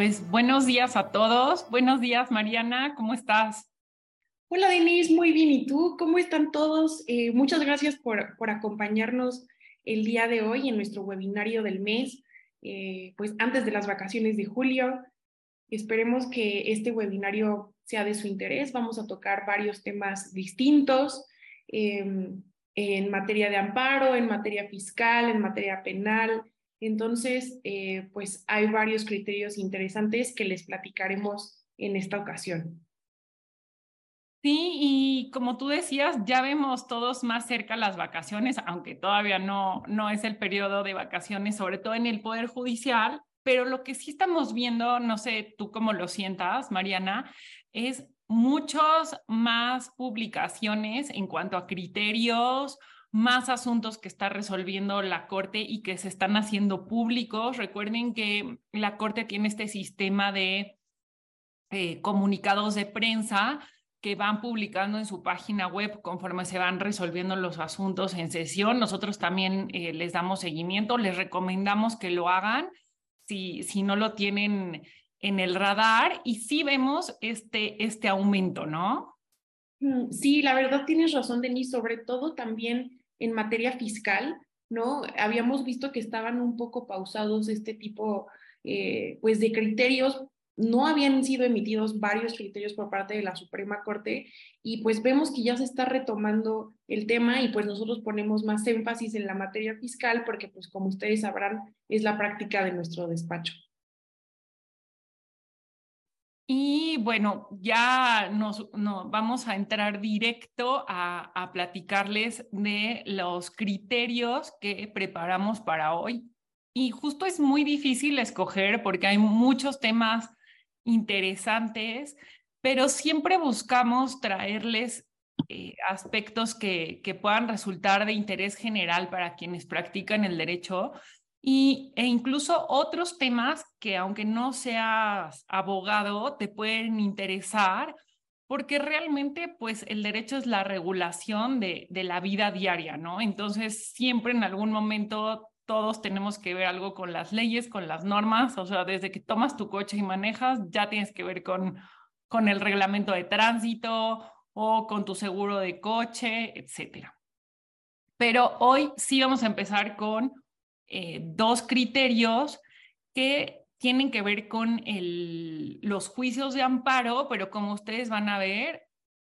Pues buenos días a todos. Buenos días, Mariana, ¿cómo estás? Hola, Denise, muy bien. ¿Y tú? ¿Cómo están todos? Eh, muchas gracias por, por, acompañarnos el día de hoy en nuestro webinario del mes, eh, pues antes de las vacaciones de julio. Esperemos que este webinario sea de su interés. Vamos a tocar varios temas distintos eh, en materia de amparo, en materia fiscal, en materia penal, entonces, eh, pues hay varios criterios interesantes que les platicaremos en esta ocasión. Sí, y como tú decías, ya vemos todos más cerca las vacaciones, aunque todavía no, no es el periodo de vacaciones, sobre todo en el Poder Judicial, pero lo que sí estamos viendo, no sé tú cómo lo sientas, Mariana, es muchas más publicaciones en cuanto a criterios más asuntos que está resolviendo la Corte y que se están haciendo públicos. Recuerden que la Corte tiene este sistema de eh, comunicados de prensa que van publicando en su página web conforme se van resolviendo los asuntos en sesión. Nosotros también eh, les damos seguimiento, les recomendamos que lo hagan si, si no lo tienen en el radar y sí vemos este, este aumento, ¿no? Mm, sí, la verdad tienes razón, Denise, sobre todo también en materia fiscal, ¿no? Habíamos visto que estaban un poco pausados este tipo, eh, pues, de criterios. No habían sido emitidos varios criterios por parte de la Suprema Corte y pues vemos que ya se está retomando el tema y pues nosotros ponemos más énfasis en la materia fiscal porque pues como ustedes sabrán es la práctica de nuestro despacho. Y bueno, ya nos, vamos a entrar directo a, platicarles de los criterios que preparamos para hoy. Y justo es muy difícil escoger porque hay muchos temas interesantes, pero siempre buscamos traerles eh, aspectos que puedan resultar de interés general para quienes practican el derecho y, e incluso otros temas que aunque no seas abogado, te pueden interesar porque realmente pues el derecho es la regulación de, de la vida diaria, ¿no? Entonces siempre en algún momento todos tenemos que ver algo con las leyes, con las normas, o sea, desde que tomas tu coche y manejas, ya tienes que ver con, con el reglamento de tránsito o con tu seguro de coche, etcétera. Pero hoy sí vamos a empezar con eh, dos criterios que tienen que ver con el, los juicios de amparo, pero como ustedes van a ver,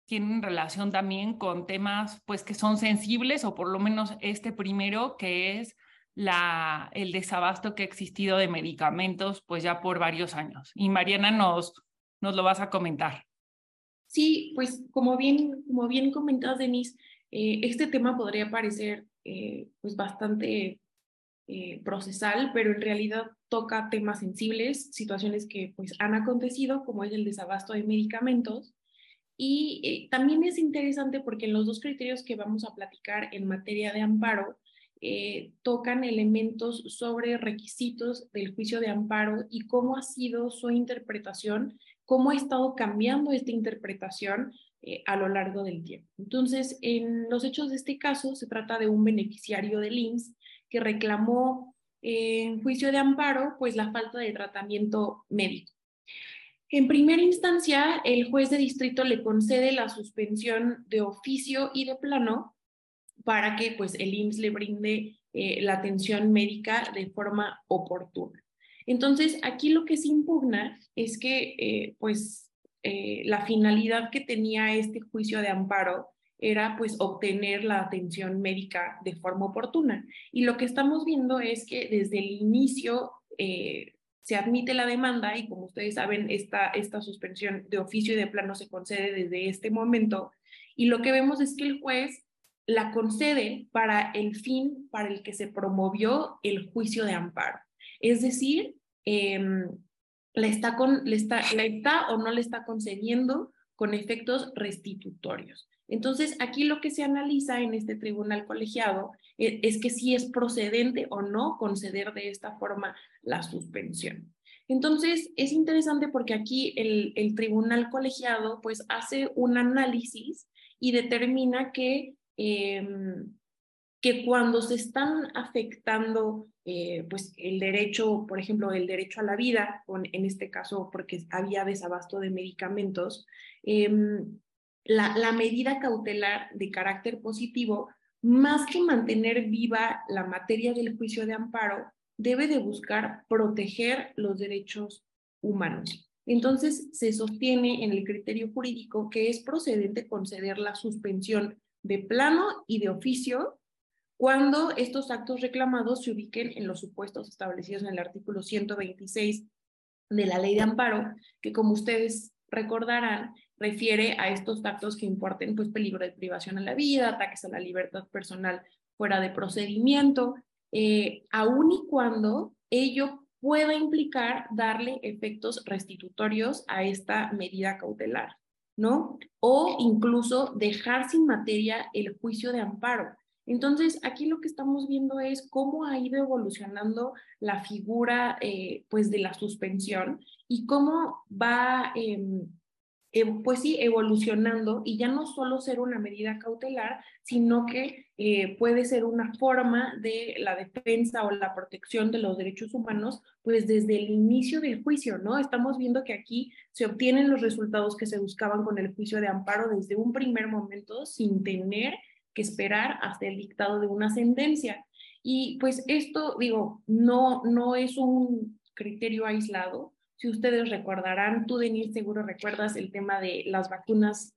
tienen relación también con temas pues que son sensibles o por lo menos este primero que es la, el desabasto que ha existido de medicamentos pues ya por varios años. Y Mariana nos, nos lo vas a comentar. Sí, pues como bien, como bien comentas, Denise, eh, este tema podría parecer eh, pues bastante eh, procesal, pero en realidad toca temas sensibles, situaciones que pues han acontecido, como es el desabasto de medicamentos. Y eh, también es interesante porque en los dos criterios que vamos a platicar en materia de amparo, eh, tocan elementos sobre requisitos del juicio de amparo y cómo ha sido su interpretación, cómo ha estado cambiando esta interpretación a lo largo del tiempo. Entonces, en los hechos de este caso, se trata de un beneficiario del IMSS que reclamó en juicio de amparo pues la falta de tratamiento médico. En primera instancia, el juez de distrito le concede la suspensión de oficio y de plano para que pues el IMSS le brinde eh, la atención médica de forma oportuna. Entonces, aquí lo que se impugna es que eh, pues eh, la finalidad que tenía este juicio de amparo era pues obtener la atención médica de forma oportuna. Y lo que estamos viendo es que desde el inicio eh, se admite la demanda y como ustedes saben, esta, esta suspensión de oficio y de plano se concede desde este momento. Y lo que vemos es que el juez la concede para el fin para el que se promovió el juicio de amparo. Es decir, em, le, está con, le, está, le está o no le está concediendo con efectos restitutorios. Entonces, aquí lo que se analiza en este tribunal colegiado e, es, que si es procedente o no conceder de esta forma la suspensión. Entonces, es interesante porque aquí el, tribunal colegiado pues hace un análisis y determina que em, que cuando se están afectando eh, pues el derecho, por ejemplo, el derecho a la vida, en este caso porque había desabasto de medicamentos, em, la, medida cautelar de carácter positivo, más que mantener viva la materia del juicio de amparo, debe de buscar proteger los derechos humanos. Entonces, se sostiene en el criterio jurídico que es procedente conceder la suspensión de plano y de oficio cuando estos actos reclamados se ubiquen en los supuestos establecidos en el artículo 126 de la ley de amparo, que como ustedes recordarán, refiere a estos actos que importen pues, peligro de privación a la vida, ataques a la libertad personal fuera de procedimiento, eh, aun y cuando ello pueda implicar darle efectos restitutorios a esta medida cautelar, ¿no? O incluso dejar sin materia el juicio de amparo. Entonces, aquí lo que estamos viendo es cómo ha ido evolucionando la figura eh, pues de la suspensión y cómo va em, pues sí, evolucionando y ya no solo ser una medida cautelar, sino que eh, puede ser una forma de la defensa o la protección de los derechos humanos, pues desde el inicio del juicio, ¿no? Estamos viendo que aquí se obtienen los resultados que se buscaban con el juicio de amparo desde un primer momento sin tener que esperar hasta el dictado de una sentencia. Y pues esto, digo, no, no es un criterio aislado, si ustedes recordarán, tú, Denise, seguro recuerdas el tema de las vacunas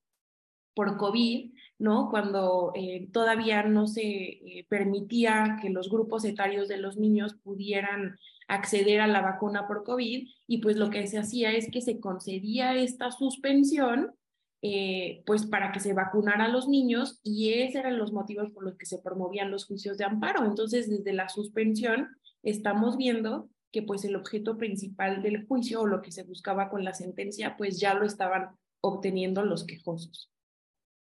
por COVID, ¿no? Cuando eh, todavía no se eh, permitía que los grupos etarios de los niños pudieran acceder a la vacuna por COVID y pues lo que se hacía es que se concedía esta suspensión eh, pues para que se vacunara a los niños y esos eran los motivos por los que se promovían los juicios de amparo. Entonces, desde la suspensión estamos viendo que pues el objeto principal del juicio o lo que se buscaba con la sentencia pues ya lo estaban obteniendo los quejosos.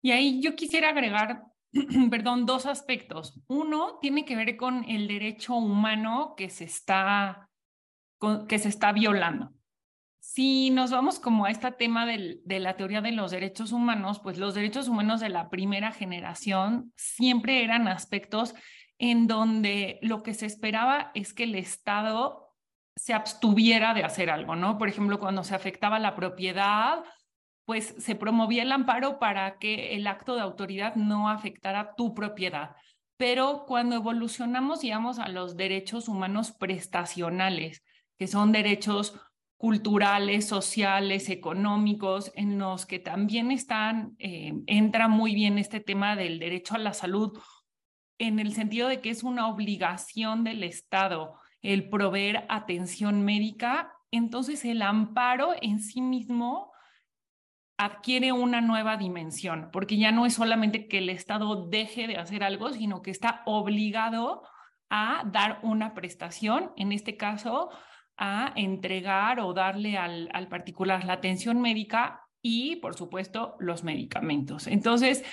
Y ahí yo quisiera agregar, perdón, dos aspectos. Uno tiene que ver con el derecho humano que se está, que se está violando. Si nos vamos como a este tema del, de la teoría de los derechos humanos, pues los derechos humanos de la primera generación siempre eran aspectos en donde lo que se esperaba es que el Estado se abstuviera de hacer algo, ¿no? Por ejemplo, cuando se afectaba la propiedad, pues se promovía el amparo para que el acto de autoridad no afectara tu propiedad. Pero cuando evolucionamos, digamos, a los derechos humanos prestacionales, que son derechos culturales, sociales, económicos, en los que también están, eh, entra muy bien este tema del derecho a la salud en el sentido de que es una obligación del Estado el proveer atención médica, entonces el amparo en sí mismo adquiere una nueva dimensión, porque ya no es solamente que el Estado deje de hacer algo, sino que está obligado a dar una prestación, en este caso, a entregar o darle al, al particular la atención médica y, por supuesto, los medicamentos. Entonces,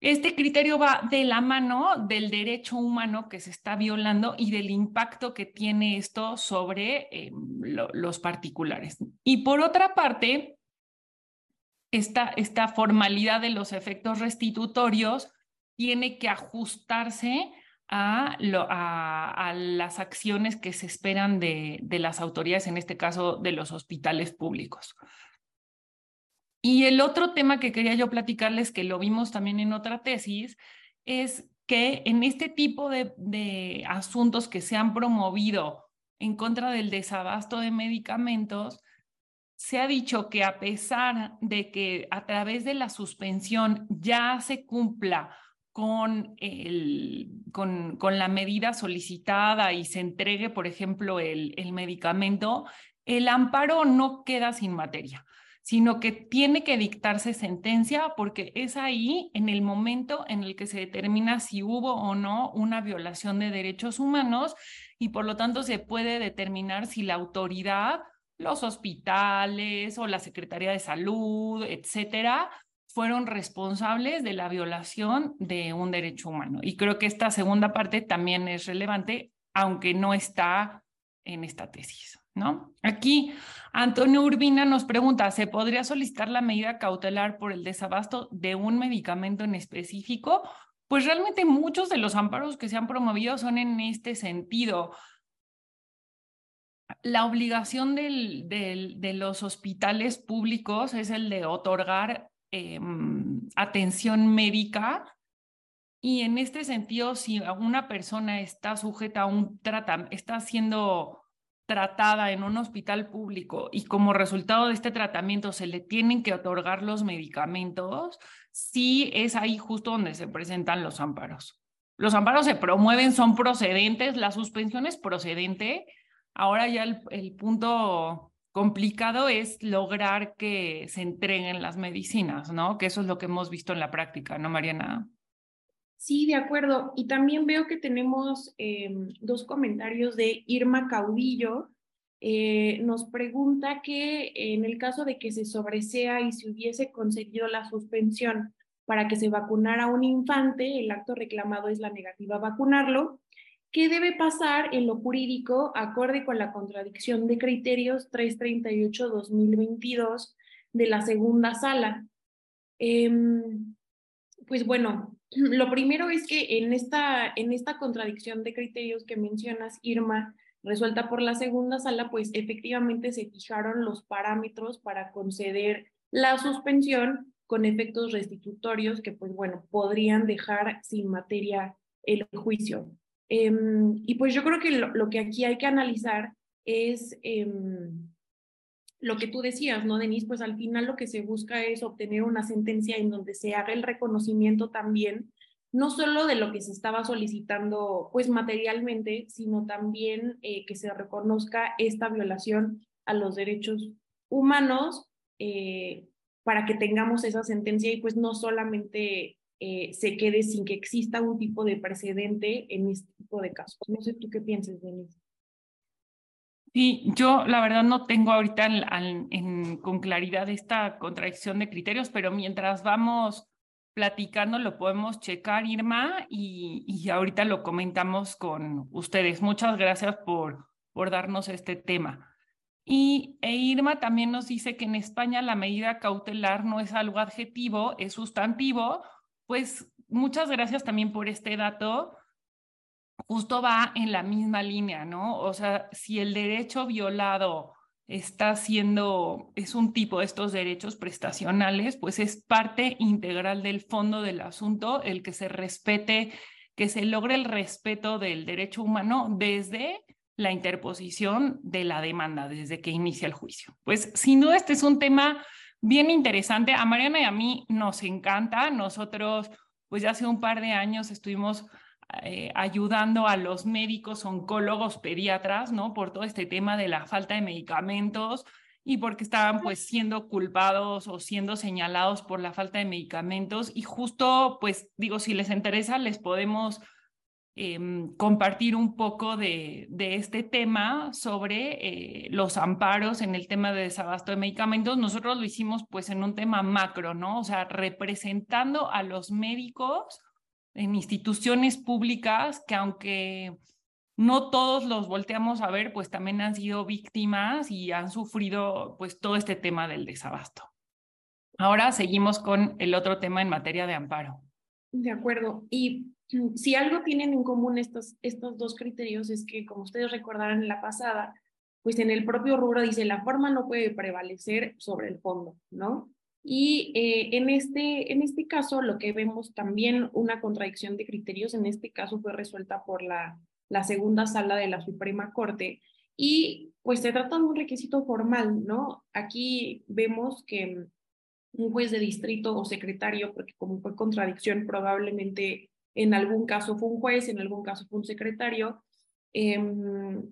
este criterio va de la mano del derecho humano que se está violando y del impacto que tiene esto sobre eh, los particulares. Y por otra parte, esta, formalidad de los efectos restitutorios tiene que ajustarse a, las acciones que se esperan de las autoridades, en este caso de los hospitales públicos. Y el otro tema que quería yo platicarles, que lo vimos también en otra tesis, es que en este tipo de, asuntos que se han promovido en contra del desabasto de medicamentos, se ha dicho que a pesar de que a través de la suspensión ya se cumpla con, con, la medida solicitada y se entregue, por ejemplo, el medicamento, el amparo no queda sin materia sino que tiene que dictarse sentencia porque es ahí en el momento en el que se determina si hubo o no una violación de derechos humanos y por lo tanto se puede determinar si la autoridad, los hospitales o la Secretaría de Salud, etcétera, fueron responsables de la violación de un derecho humano. Y creo que esta segunda parte también es relevante, aunque no está en esta tesis. ¿No? Aquí Antonio Urbina nos pregunta, ¿se podría solicitar la medida cautelar por el desabasto de un medicamento en específico? pues realmente muchos de los amparos que se han promovido son en este sentido. La obligación de los hospitales públicos es el de otorgar em, atención médica y en este sentido, si una persona está sujeta a un tratamiento, está siendo tratada en un hospital público y como resultado de este tratamiento se le tienen que otorgar los medicamentos, sí es ahí justo donde se presentan los amparos. Los amparos se promueven, son procedentes, la suspensión es procedente. Ahora ya el, el punto complicado es lograr que se entreguen las medicinas, ¿no? Que eso es lo que hemos visto en la práctica, ¿no, Mariana? Sí, de acuerdo. Y también veo que tenemos em, dos comentarios de Irma Caudillo. Eh, nos pregunta que en el caso de que se sobresea y se hubiese concedido la suspensión para que se vacunara a un infante, el acto reclamado es la negativa a vacunarlo. ¿Qué debe pasar en lo jurídico acorde con la contradicción de criterios 338-2022 de la segunda sala? Em, pues bueno, lo primero es que en esta, en esta contradicción de criterios que mencionas, Irma, resuelta por la segunda sala, pues efectivamente se fijaron los parámetros para conceder la suspensión con efectos restitutorios que, pues bueno, podrían dejar sin materia el juicio. Em, y pues yo creo que lo, que aquí hay que analizar es em, lo que tú decías, ¿no, Denise? Pues al final lo que se busca es obtener una sentencia en donde se haga el reconocimiento también, no solo de lo que se estaba solicitando, pues materialmente, sino también eh, que se reconozca esta violación a los derechos humanos eh, para que tengamos esa sentencia y pues no solamente eh, se quede sin que exista un tipo de precedente en este tipo de casos. No sé tú qué piensas, Denise. Sí, yo la verdad no tengo ahorita con claridad esta contradicción de criterios, pero mientras vamos platicando lo podemos checar, Irma, y, y ahorita lo comentamos con ustedes. Muchas gracias por, por darnos este tema. Y e Irma también nos dice que en España la medida cautelar no es algo adjetivo, es sustantivo. Pues muchas gracias también por este dato justo va en la misma línea, ¿no? O sea, si el derecho violado está siendo, es un tipo de estos derechos prestacionales, pues es parte integral del fondo del asunto el que se respete, que se logre el respeto del derecho humano desde la interposición de la demanda, desde que inicia el juicio. Pues sin duda este es un tema bien interesante. A Mariana y a mí nos encanta. Nosotros, pues ya hace un par de años estuvimos eh, ayudando a los médicos, oncólogos, pediatras, ¿no? Por todo este tema de la falta de medicamentos y porque estaban pues siendo culpados o siendo señalados por la falta de medicamentos. Y justo, pues digo, si les interesa, les podemos em, compartir un poco de, de este tema sobre eh, los amparos en el tema de desabasto de medicamentos. Nosotros lo hicimos pues en un tema macro, ¿no? O sea, representando a los médicos en instituciones públicas que aunque no todos los volteamos a ver, pues también han sido víctimas y han sufrido pues todo este tema del desabasto. Ahora seguimos con el otro tema en materia de amparo. De acuerdo. Y si algo tienen en común estos, estos dos criterios es que, como ustedes recordarán en la pasada, pues en el propio rubro dice la forma no puede prevalecer sobre el fondo, ¿no? Y eh, en, este, en este caso, lo que vemos también una contradicción de criterios, en este caso fue resuelta por la, la segunda sala de la Suprema Corte, y pues se trata de un requisito formal, ¿no? Aquí vemos que un juez de distrito o secretario, porque como fue contradicción, probablemente en algún caso fue un juez, en algún caso fue un secretario, em,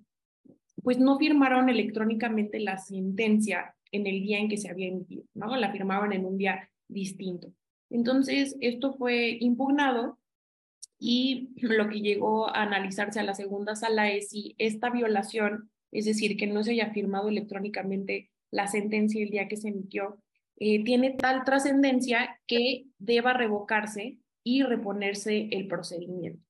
pues no firmaron electrónicamente la sentencia en el día en que se había emitido, ¿no? La firmaban en un día distinto. Entonces, esto fue impugnado y lo que llegó a analizarse a la segunda sala es si esta violación, es decir, que no se haya firmado electrónicamente la sentencia el día que se emitió, eh, tiene tal trascendencia que deba revocarse y reponerse el procedimiento.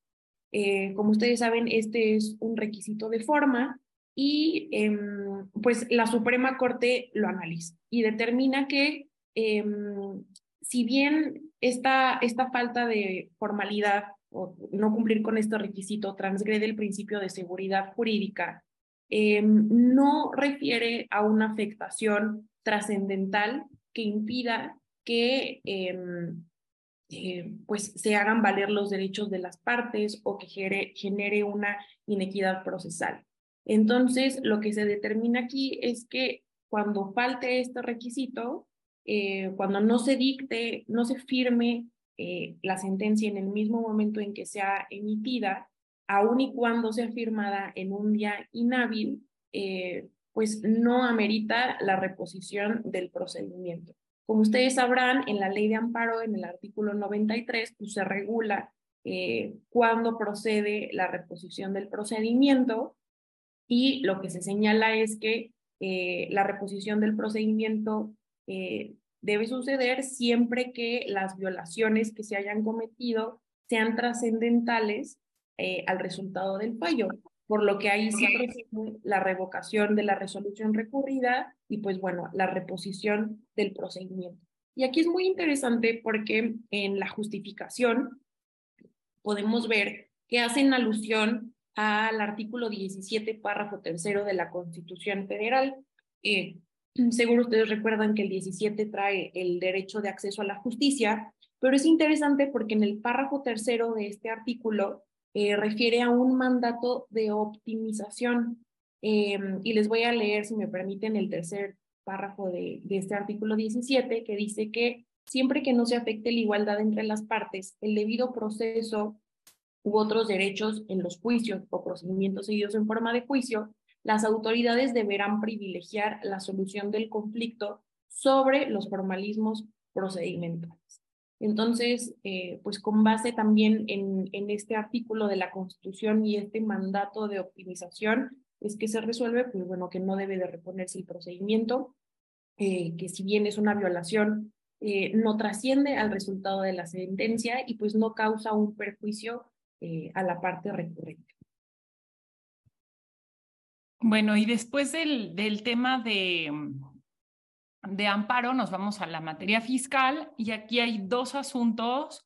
Eh, como ustedes saben, este es un requisito de forma y em, pues la Suprema Corte lo analiza y determina que em, si bien esta, esta falta de formalidad o no cumplir con este requisito transgrede el principio de seguridad jurídica, em, no refiere a una afectación trascendental que impida que eh, pues se hagan valer los derechos de las partes o que genere una inequidad procesal. Entonces, lo que se determina aquí es que cuando falte este requisito, eh, cuando no se dicte, no se firme eh, la sentencia en el mismo momento en que sea emitida, aun y cuando sea firmada en un día inhábil, pues no amerita la reposición del procedimiento. Como ustedes sabrán, en la ley de amparo, en el artículo 93, pues se regula eh, cuándo procede la reposición del procedimiento y lo que se señala es que eh, la reposición del procedimiento eh, debe suceder siempre que las violaciones que se hayan cometido sean trascendentales al resultado del fallo por lo que ahí sí procede la revocación de la resolución recurrida y pues bueno, la reposición del procedimiento. Y aquí es muy interesante porque en la justificación podemos ver que hacen alusión al artículo 17, párrafo tercero de la Constitución Federal. Eh, seguro ustedes recuerdan que el 17 trae el derecho de acceso a la justicia, pero es interesante porque en el párrafo tercero de este artículo eh, refiere a un mandato de optimización. Em, y les voy a leer, si me permiten, el tercer párrafo de, de este artículo 17, que dice que siempre que no se afecte la igualdad entre las partes, el debido proceso u otros derechos en los juicios o procedimientos seguidos en forma de juicio, las autoridades deberán privilegiar la solución del conflicto sobre los formalismos procedimentales. Entonces, eh, pues con base también en, este artículo de la Constitución y este mandato de optimización, es que se resuelve, pues bueno, que no debe de reponerse el procedimiento, eh, que si bien es una violación, eh, no trasciende al resultado de la sentencia y pues no causa un perjuicio a la parte recurrente. Bueno, y después del, del tema de, de amparo nos vamos a la materia fiscal y aquí hay dos asuntos.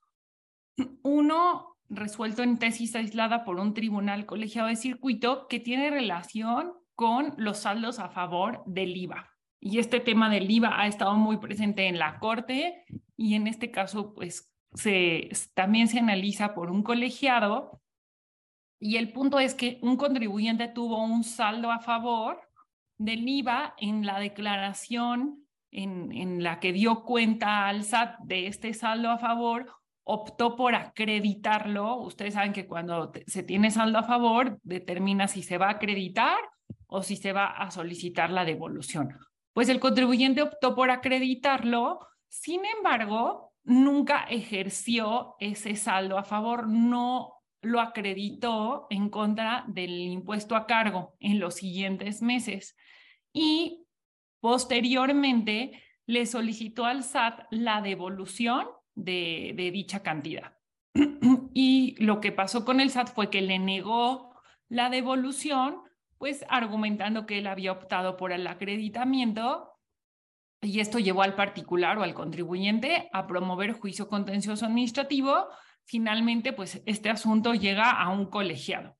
Uno resuelto en tesis aislada por un tribunal colegiado de circuito que tiene relación con los saldos a favor del IVA. Y este tema del IVA ha estado muy presente en la corte y en este caso pues se, también se analiza por un colegiado y el punto es que un contribuyente tuvo un saldo a favor del IVA en la declaración en, la que dio cuenta al SAT de este saldo a favor, optó por acreditarlo. Ustedes saben que cuando se tiene saldo a favor, determina si se va a acreditar o si se va a solicitar la devolución. Pues el contribuyente optó por acreditarlo, sin embargo, nunca ejerció ese saldo a favor, no lo acreditó en contra del impuesto a cargo en los siguientes meses. Y Posteriormente, le solicitó al SAT la devolución de, dicha cantidad. y lo que pasó con el SAT fue que le negó la devolución, pues argumentando que él había optado por el acreditamiento y esto llevó al particular o al contribuyente a promover juicio contencioso administrativo. Finalmente, pues este asunto llega a un colegiado.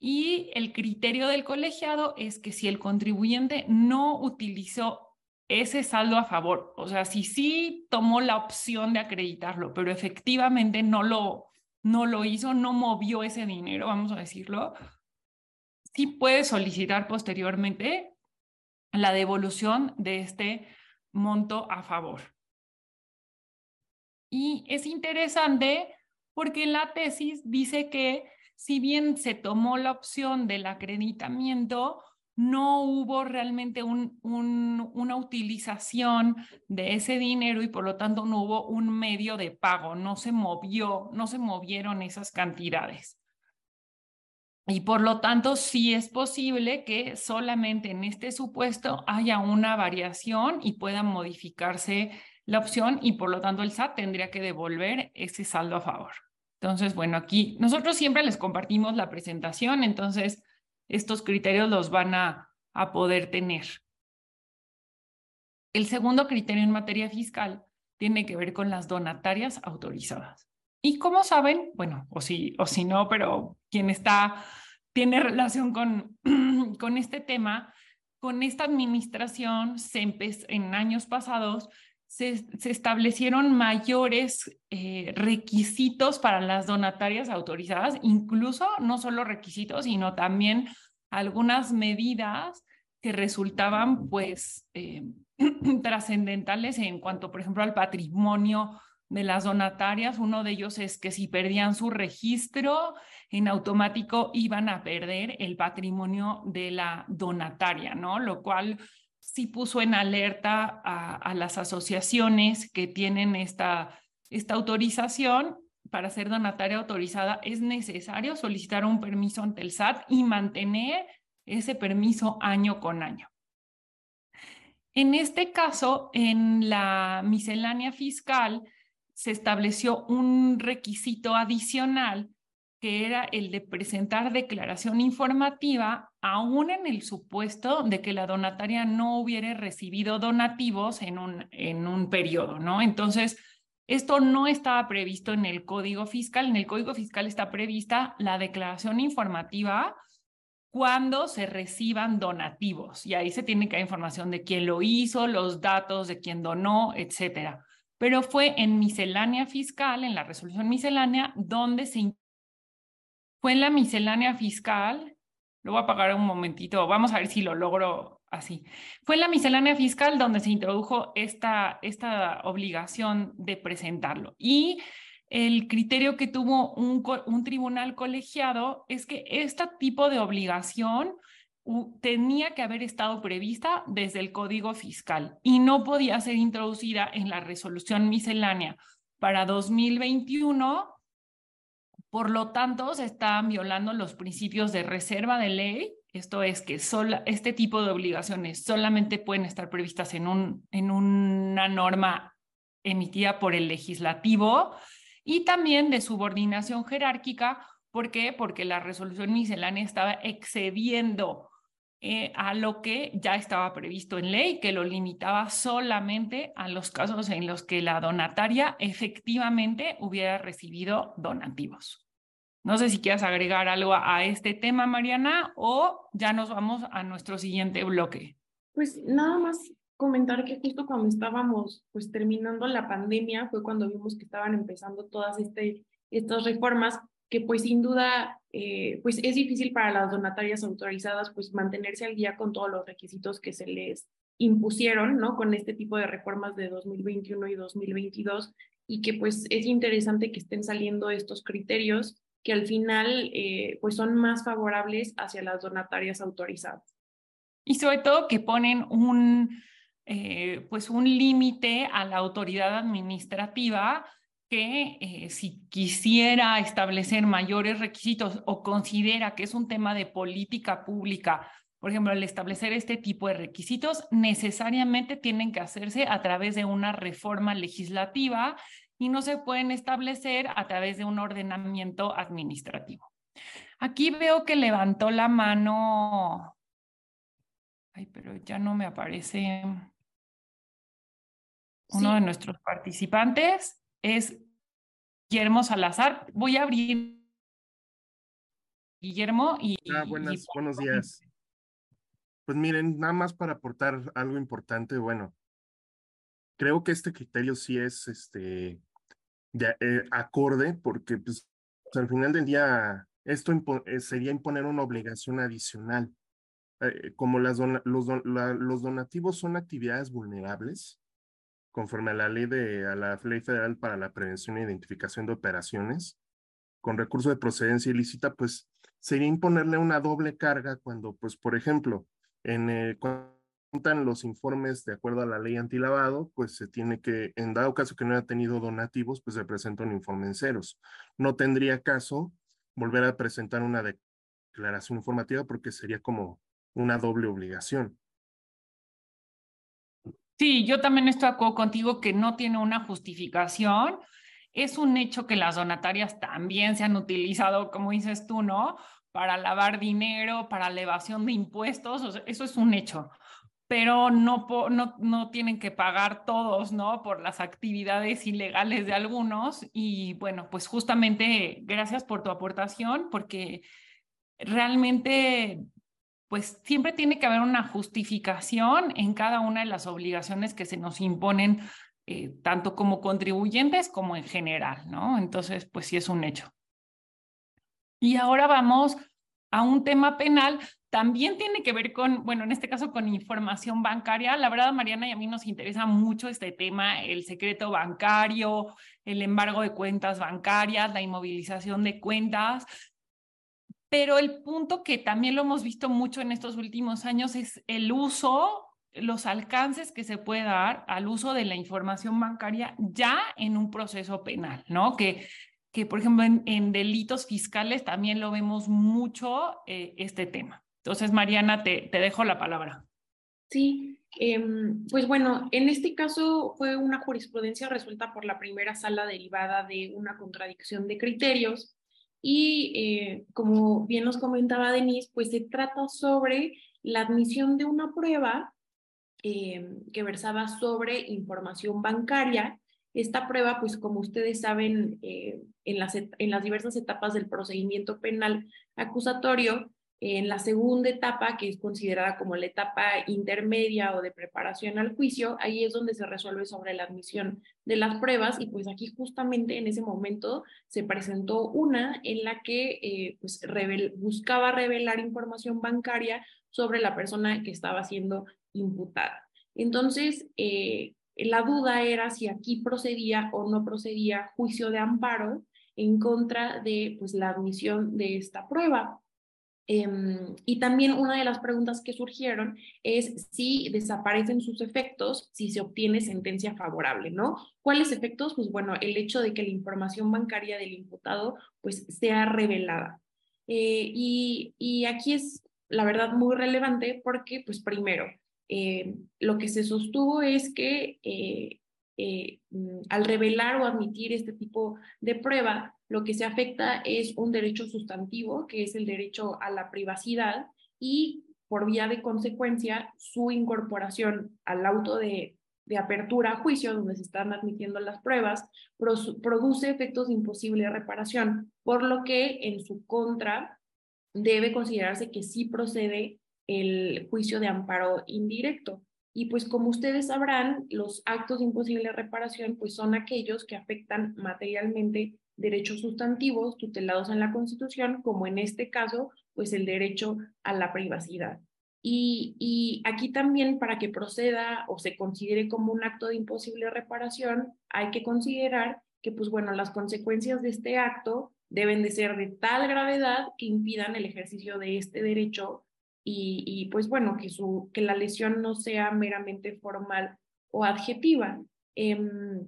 Y el criterio del colegiado es que si el contribuyente no utilizó ese saldo a favor, o sea, si sí tomó la opción de acreditarlo, pero efectivamente no lo, no lo hizo, no movió ese dinero, vamos a decirlo, sí puede solicitar posteriormente la devolución de este monto a favor. Y es interesante porque la tesis dice que si bien se tomó la opción del acreditamiento, no hubo realmente una utilización de ese dinero y por lo tanto no hubo un medio de pago, no se movió, no se movieron esas cantidades. Y por lo tanto, sí es posible que solamente en este supuesto haya una variación y pueda modificarse la opción y por lo tanto el SAT tendría que devolver ese saldo a favor. Entonces, bueno, aquí nosotros siempre les compartimos la presentación, entonces estos criterios los van a, a poder tener. El segundo criterio en materia fiscal tiene que ver con las donatarias autorizadas. Y como saben, bueno, o si, o si no, pero quien está, tiene relación con, con este tema, con esta administración se en años pasados se, establecieron mayores eh, requisitos para las donatarias autorizadas, incluso no solo requisitos, sino también algunas medidas que resultaban pues eh, trascendentales en cuanto, por ejemplo, al patrimonio de las donatarias. Uno de ellos es que si perdían su registro, en automático iban a perder el patrimonio de la donataria, ¿no? Lo cual sí puso en alerta a, las asociaciones que tienen esta, esta autorización. Para ser donataria autorizada es necesario solicitar un permiso ante el SAT y mantener ese permiso año con año. En este caso, en la miscelánea fiscal, se estableció un requisito adicional que era el de presentar declaración informativa, aún en el supuesto de que la donataria no hubiera recibido donativos en un, en un periodo, ¿no? Entonces, esto no estaba previsto en el Código Fiscal. En el Código Fiscal está prevista la declaración informativa cuando se reciban donativos y ahí se tiene que dar información de quién lo hizo, los datos de quién donó, etcétera pero fue en miscelánea fiscal, en la resolución miscelánea, donde se... Fue en la miscelánea fiscal, lo voy a apagar un momentito, vamos a ver si lo logro así. Fue en la miscelánea fiscal donde se introdujo esta, esta obligación de presentarlo. Y el criterio que tuvo un, un tribunal colegiado es que este tipo de obligación tenía que haber estado prevista desde el Código Fiscal y no podía ser introducida en la resolución miscelánea para 2021. Por lo tanto, se están violando los principios de reserva de ley. Esto es que este tipo de obligaciones solamente pueden estar previstas en, un, en una norma emitida por el legislativo y también de subordinación jerárquica. ¿Por qué? Porque la resolución miscelánea estaba excediendo eh, a lo que ya estaba previsto en ley, que lo limitaba solamente a los casos en los que la donataria efectivamente hubiera recibido donativos. No sé si quieres agregar algo a este tema, Mariana, o ya nos vamos a nuestro siguiente bloque. Pues nada más comentar que justo cuando estábamos pues terminando la pandemia fue cuando vimos que estaban empezando todas este, estas reformas que pues sin duda eh, pues es difícil para las donatarias autorizadas pues mantenerse al día con todos los requisitos que se les impusieron, ¿no? Con este tipo de reformas de 2021 y 2022 y que pues es interesante que estén saliendo estos criterios que al final eh, pues son más favorables hacia las donatarias autorizadas. Y sobre todo que ponen un, eh, pues un límite a la autoridad administrativa que eh, si quisiera establecer mayores requisitos o considera que es un tema de política pública, por ejemplo, el establecer este tipo de requisitos, necesariamente tienen que hacerse a través de una reforma legislativa y no se pueden establecer a través de un ordenamiento administrativo. Aquí veo que levantó la mano. Ay, pero ya no me aparece uno de nuestros participantes es Guillermo Salazar. Voy a abrir Guillermo y... Ah, buenas, buenos días. Pues miren, nada más para aportar algo importante, bueno, creo que este criterio sí es este de, eh, acorde porque pues, al final del día esto eh, sería imponer una obligación adicional. Eh, como las los, los donativos son actividades vulnerables, conforme a la ley de la federal para la prevención e identificación de operaciones con recurso de procedencia ilícita, pues sería imponerle una doble carga cuando, pues, por ejemplo, en eh, los informes de acuerdo a la ley antilavado, pues se tiene que, en dado caso que no haya tenido donativos, pues se presenta un informe en ceros. No tendría caso volver a presentar una declaración informativa porque sería como una doble obligación. Sí, yo también estoy de acuerdo contigo que no tiene una justificación. Es un hecho que las donatarias también se han utilizado, como dices tú, ¿no? Para lavar dinero, para elevación de impuestos, eso es un hecho. pero no, no, no tienen que pagar todos, ¿no? Por las actividades ilegales de algunos. Y bueno, pues justamente gracias por tu aportación, porque realmente, pues siempre tiene que haber una justificación en cada una de las obligaciones que se nos imponen, eh, tanto como contribuyentes como en general, ¿no? Entonces, pues sí es un hecho. Y ahora vamos a un tema penal también tiene que ver con, bueno, en este caso con información bancaria. La verdad, Mariana y a mí nos interesa mucho este tema, el secreto bancario, el embargo de cuentas bancarias, la inmovilización de cuentas. Pero el punto que también lo hemos visto mucho en estos últimos años es el uso, los alcances que se puede dar al uso de la información bancaria ya en un proceso penal, ¿no? Que que, por ejemplo, en, delitos fiscales también lo vemos mucho eh, este tema. Entonces, Mariana, te, te dejo la palabra. Sí, em, pues bueno, en este caso fue una jurisprudencia resuelta por la primera sala derivada de una contradicción de criterios y eh, como bien nos comentaba Denise, pues se trata sobre la admisión de una prueba em, que versaba sobre información bancaria. Esta prueba, pues como ustedes saben, eh, en, las, en las diversas etapas del procedimiento penal acusatorio, en la segunda etapa, que es considerada como la etapa intermedia o de preparación al juicio, ahí es donde se resuelve sobre la admisión de las pruebas y pues aquí justamente en ese momento se presentó una en la que eh, pues buscaba revelar información bancaria sobre la persona que estaba siendo imputada. Entonces, eh, la duda era si aquí procedía o no procedía juicio de amparo en contra de pues, la admisión de esta prueba. Em, y también una de las preguntas que surgieron es si desaparecen sus efectos si se obtiene sentencia favorable, ¿no? ¿Cuáles efectos? Pues bueno, el hecho de que la información bancaria del imputado pues sea revelada. Eh, y, y, aquí es, la verdad, muy relevante porque, pues primero, eh, lo que se sostuvo es que eh, eh, mm, al revelar o admitir este tipo de prueba, lo que se afecta es un derecho sustantivo, que es el derecho a la privacidad, y por vía de consecuencia, su incorporación al auto de, apertura a juicio, donde se están admitiendo las pruebas, produce efectos de imposible reparación, por lo que en su contra debe considerarse que sí procede el juicio de amparo indirecto. Y pues como ustedes sabrán, los actos de imposible reparación pues son aquellos que afectan materialmente derechos sustantivos tutelados en la Constitución, como en este caso, pues el derecho a la privacidad. Y, y, aquí también para que proceda o se considere como un acto de imposible reparación, hay que considerar que, pues bueno, las consecuencias de este acto deben de ser de tal gravedad que impidan el ejercicio de este derecho y, pues bueno, que, su, que la lesión no sea meramente formal o adjetiva. Em,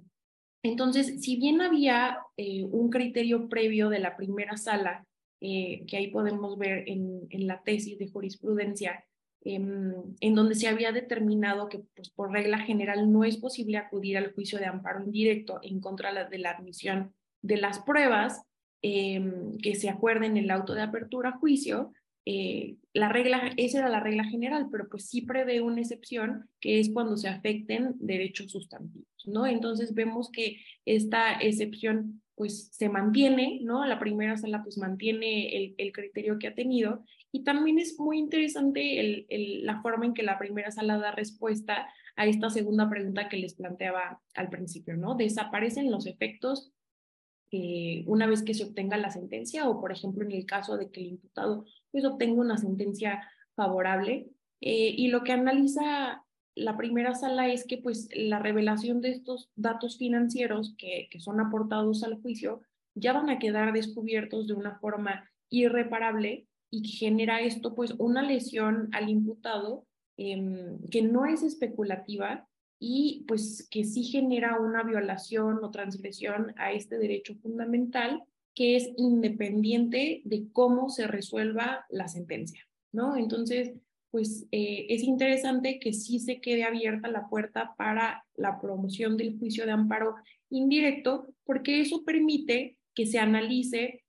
entonces, si bien había eh, un criterio previo de la primera sala, eh, que ahí podemos ver en, en, la tesis de jurisprudencia, em, en donde se había determinado que pues, por regla general no es posible acudir al juicio de amparo indirecto en contra de la admisión de las pruebas em, que se acuerden en el auto de apertura a juicio, eh, la regla, esa era la regla general, pero pues sí prevé una excepción que es cuando se afecten derechos sustantivos, ¿no? Entonces vemos que esta excepción pues se mantiene, ¿no? La primera sala pues mantiene el, el criterio que ha tenido y también es muy interesante el, el, la forma en que la primera sala da respuesta a esta segunda pregunta que les planteaba al principio, ¿no? Desaparecen los efectos eh, una vez que se obtenga la sentencia o, por ejemplo, en el caso de que el imputado pues, obtenga una sentencia favorable. Eh, y lo que analiza la primera sala es que pues, la revelación de estos datos financieros que, que son aportados al juicio ya van a quedar descubiertos de una forma irreparable y genera esto pues una lesión al imputado eh, que no es especulativa, y pues que sí genera una violación o transgresión a este derecho fundamental que es independiente de cómo se resuelva la sentencia, ¿no? Entonces, pues eh, es interesante que sí se quede abierta la puerta para la promoción del juicio de amparo indirecto, porque eso permite que se analice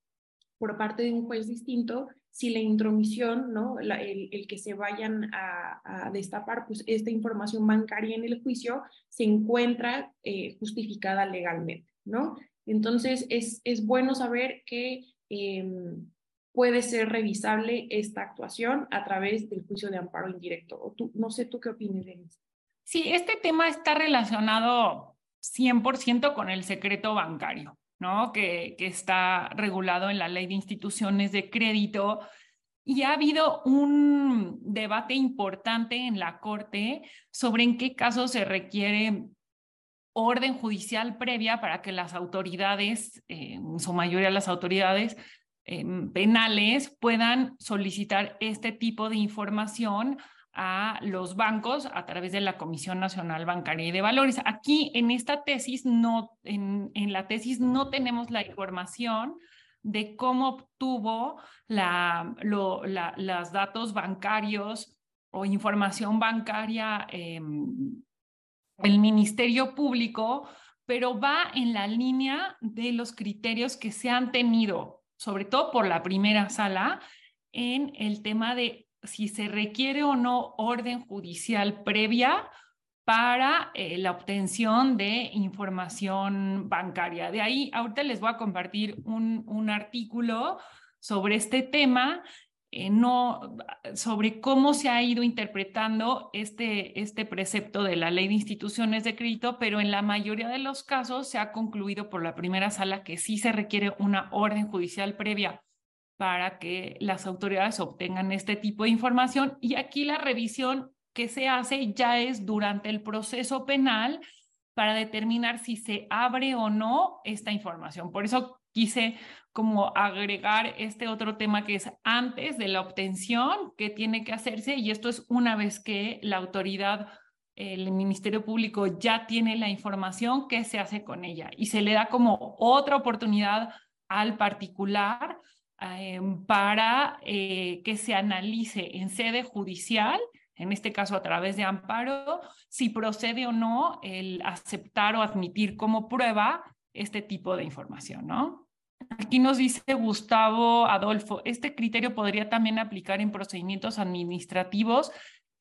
por parte de un juez distinto si la intromisión, ¿no? el, que se vayan a, a, destapar pues, esta información bancaria en el juicio se encuentra eh, justificada legalmente, ¿no? Entonces, es, es bueno saber que eh, puede ser revisable esta actuación a través del juicio de amparo indirecto. O tú, no sé tú qué opinas, Denise. Sí, este tema está relacionado 100% con el secreto bancario. ¿no? Que, que está regulado en la ley de instituciones de crédito. Y ha habido un debate importante en la Corte sobre en qué casos se requiere orden judicial previa para que las autoridades, eh, en su mayoría las autoridades eh, penales, puedan solicitar este tipo de información a los bancos a través de la Comisión Nacional Bancaria y de Valores. Aquí en esta tesis, no, en, en la tesis no tenemos la información de cómo obtuvo la, lo, la, los datos bancarios o información bancaria eh, el Ministerio Público, pero va en la línea de los criterios que se han tenido, sobre todo por la primera sala, en el tema de si se requiere o no orden judicial previa para eh, la obtención de información bancaria. De ahí, ahorita les voy a compartir un, un artículo sobre este tema, eh, no, sobre cómo se ha ido interpretando este, este precepto de la ley de instituciones de crédito, pero en la mayoría de los casos se ha concluido por la primera sala que sí se requiere una orden judicial previa para que las autoridades obtengan este tipo de información. Y aquí la revisión que se hace ya es durante el proceso penal para determinar si se abre o no esta información. Por eso quise como agregar este otro tema que es antes de la obtención que tiene que hacerse y esto es una vez que la autoridad, el Ministerio Público ya tiene la información, ¿qué se hace con ella? Y se le da como otra oportunidad al particular Em, para eh, que se analice en sede judicial, en este caso a través de amparo, si procede o no el aceptar o admitir como prueba este tipo de información, ¿no? Aquí nos dice Gustavo Adolfo, este criterio podría también aplicar en procedimientos administrativos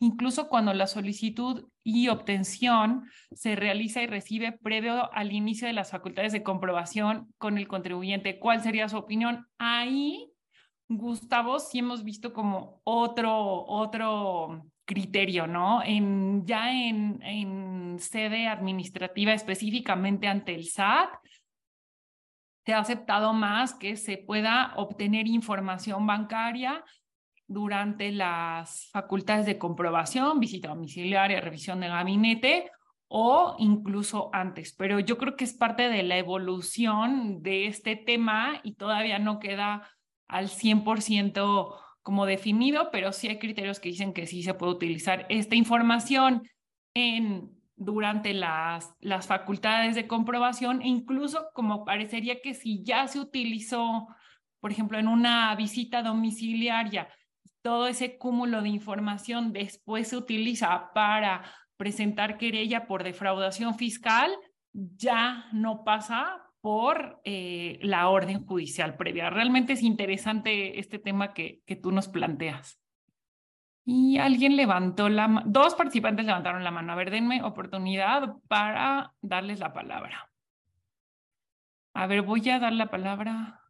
incluso cuando la solicitud y obtención se realiza y recibe previo al inicio de las facultades de comprobación con el contribuyente. ¿Cuál sería su opinión? Ahí, Gustavo, sí hemos visto como otro, otro criterio, ¿no? En, ya en, en sede administrativa, específicamente ante el SAT, se ha aceptado más que se pueda obtener información bancaria durante las facultades de comprobación, visita domiciliaria, revisión de gabinete o incluso antes. Pero yo creo que es parte de la evolución de este tema y todavía no queda al 100% como definido, pero sí hay criterios que dicen que sí se puede utilizar esta información en durante las, las facultades de comprobación e incluso como parecería que si ya se utilizó, por ejemplo, en una visita domiciliaria, todo ese cúmulo de información después se utiliza para presentar querella por defraudación fiscal, ya no pasa por eh, la orden judicial previa. Realmente es interesante este tema que, que tú nos planteas. Y alguien levantó la dos participantes levantaron la mano. A ver, denme oportunidad para darles la palabra. A ver, voy a dar la palabra.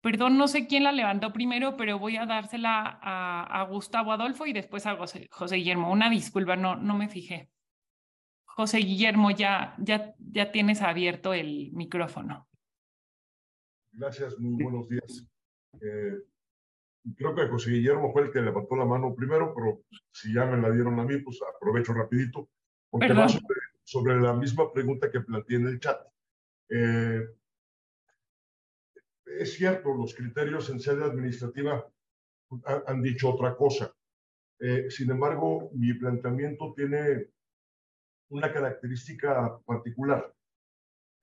Perdón, no sé quién la levantó primero, pero voy a dársela a, Gustavo Adolfo y después a José, Guillermo. Una disculpa, no, no me fijé. José Guillermo, ya, ya, ya tienes abierto el micrófono. Gracias, muy buenos días. Eh, creo que José Guillermo fue el que levantó la mano primero, pero si ya me la dieron a mí, pues aprovecho rapidito, porque va sobre, la misma pregunta que planteé en el chat. Eh, es cierto, los criterios en sede administrativa han, dicho otra cosa. Eh, sin embargo, mi planteamiento tiene una característica particular.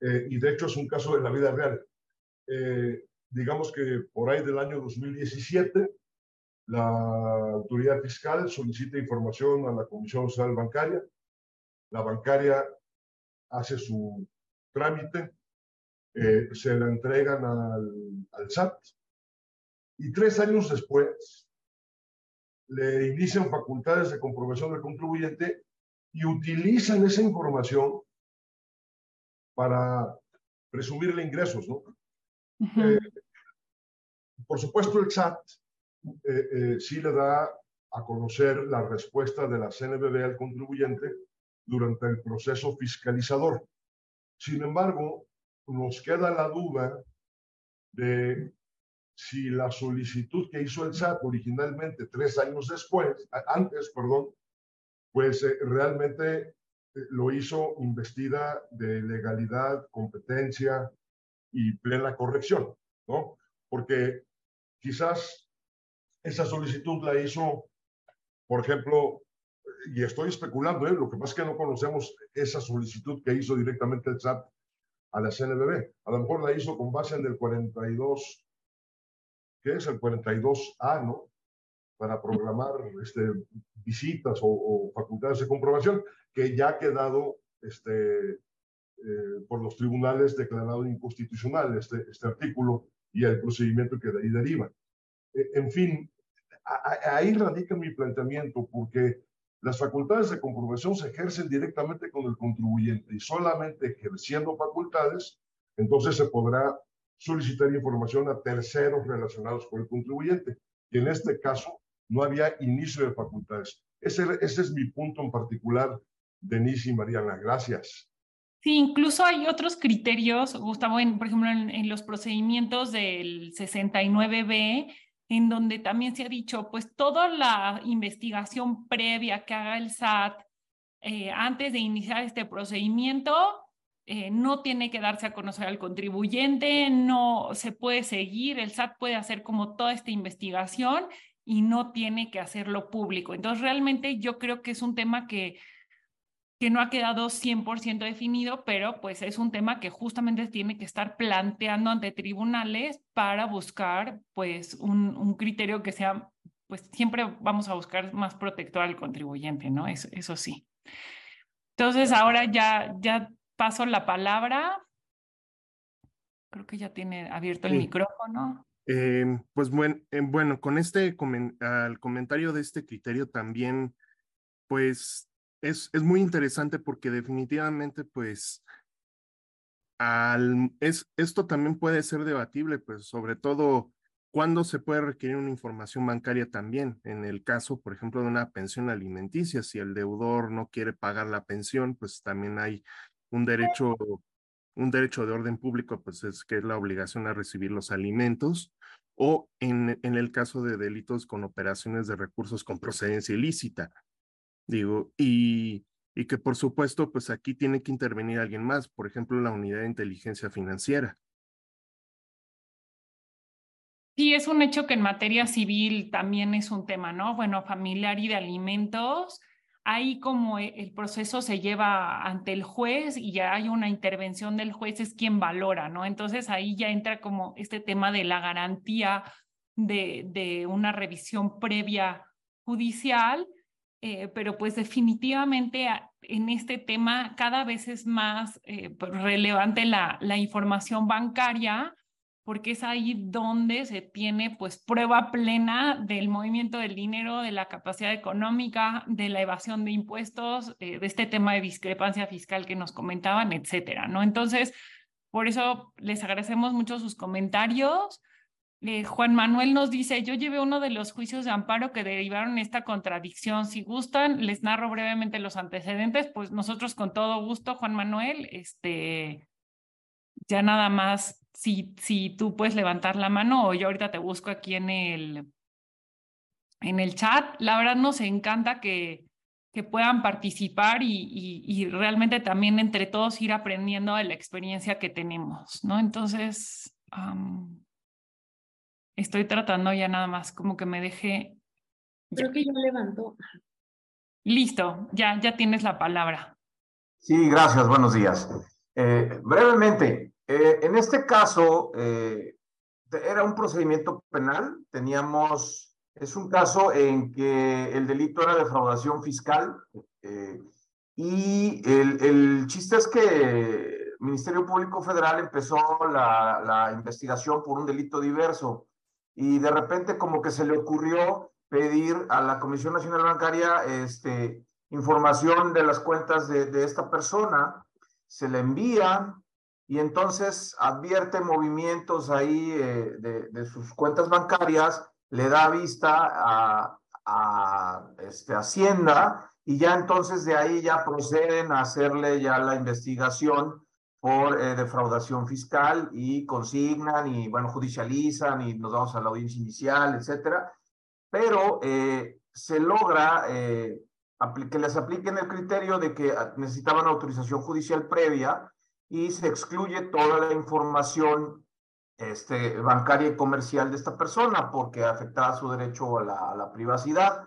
Eh, y de hecho es un caso de la vida real. Eh, digamos que por ahí del año 2017, la autoridad fiscal solicita información a la Comisión Nacional Bancaria. La bancaria hace su trámite, eh, se la entregan al, al, SAT. y tres años después le inician facultades de comprobación del contribuyente y utilizan esa información para presumirle ingresos, ¿no? Eh, por supuesto, el SAT eh, eh, sí le da a conocer la respuesta de la CNBB al contribuyente durante el proceso fiscalizador. Sin embargo, nos queda la duda de si la solicitud que hizo el SAT originalmente tres años después, antes, perdón, pues eh, realmente eh, lo hizo investida de legalidad, competencia y plena corrección, ¿no? Porque quizás esa solicitud la hizo, por ejemplo, y estoy especulando, ¿eh? lo que pasa es que no conocemos esa solicitud que hizo directamente el SAT a la CNBB. A lo mejor la hizo con base en el 42, ¿qué es el 42A, no? Para programar este, visitas o, facultades de comprobación, que ya ha quedado este, eh, por los tribunales declarado inconstitucional este, este artículo y el procedimiento que de ahí deriva. E, en fin, ahí radica mi planteamiento, porque las facultades de comprobación se ejercen directamente con el contribuyente y solamente ejerciendo facultades, entonces se podrá solicitar información a terceros relacionados con el contribuyente. Y en este caso no había inicio de facultades. Ese, ese es mi punto en particular, Denise y Mariana. Gracias. Sí, incluso hay otros criterios, Gustavo, por ejemplo, en, los procedimientos del 69B, en donde también se ha dicho, pues toda la investigación previa que haga el SAT eh, antes de iniciar este procedimiento eh, no tiene que darse a conocer al contribuyente, no se puede seguir, el SAT puede hacer como toda esta investigación y no tiene que hacerlo público. Entonces, realmente yo creo que es un tema que que no ha quedado 100% definido, pero pues es un tema que justamente tiene que estar planteando ante tribunales para buscar pues un, un criterio que sea, pues siempre vamos a buscar más protector al contribuyente, ¿no? Eso, eso sí. Entonces ahora ya, ya paso la palabra. Creo que ya tiene abierto el micrófono. Eh, pues bueno, eh, bueno, con este al comentario de este criterio también, pues es, es muy interesante porque definitivamente, pues, al, es, esto también puede ser debatible, pues, sobre todo cuándo se puede requerir una información bancaria también. En el caso, por ejemplo, de una pensión alimenticia, si el deudor no quiere pagar la pensión, pues también hay un derecho, un derecho de orden público, pues es que es la obligación a recibir los alimentos. O en, en el caso de delitos con operaciones de recursos con procedencia ilícita, Digo, y, y que por supuesto, pues aquí tiene que intervenir alguien más, por ejemplo, la unidad de inteligencia financiera. Sí, es un hecho que en materia civil también es un tema, ¿no? Bueno, familiar y de alimentos, ahí como e, el proceso se lleva ante el juez y ya hay una intervención del juez, es quien valora, ¿no? Entonces ahí ya entra como este tema de la garantía de, de una revisión previa judicial eh, pero pues definitivamente en este tema cada vez es más eh, pues, relevante la, la información bancaria porque es ahí donde se tiene pues prueba plena del movimiento del dinero, de la capacidad económica, de la evasión de impuestos, eh, de este tema de discrepancia fiscal que nos comentaban, etcétera, ¿no? Entonces, por eso les agradecemos mucho sus comentarios. Eh, Juan Manuel nos dice, yo llevé uno de los juicios de amparo que derivaron esta contradicción. Si gustan, les narro brevemente los antecedentes, pues nosotros con todo gusto, Juan Manuel, este, ya nada más, si, si tú puedes levantar la mano o yo ahorita te busco aquí en el, en el chat. La verdad nos encanta que, que puedan participar y, y, realmente también entre todos ir aprendiendo de la experiencia que tenemos, ¿no? Entonces... Estoy tratando ya nada más como que me deje. Creo que ya levantó. Listo, ya, ya tienes la palabra. Sí, gracias, buenos días. Eh, brevemente, eh, en este caso eh, era un procedimiento penal, teníamos, es un caso en que el delito era defraudación fiscal y el, el chiste es que el Ministerio Público Federal empezó la, la investigación por un delito diverso y de repente como que se le ocurrió pedir a la Comisión Nacional Bancaria este, información de las cuentas de, de esta persona, se le envía y entonces advierte movimientos ahí eh, de, de, sus cuentas bancarias, le da vista a, a este, Hacienda y ya entonces de ahí ya proceden a hacerle ya la investigación por eh, defraudación fiscal y consignan y, bueno, judicializan y nos vamos a la audiencia inicial, etcétera. Pero eh, se logra eh, que les apliquen el criterio de que necesitaban autorización judicial previa y se excluye toda la información este, bancaria y comercial de esta persona porque afectaba su derecho a la, a la privacidad.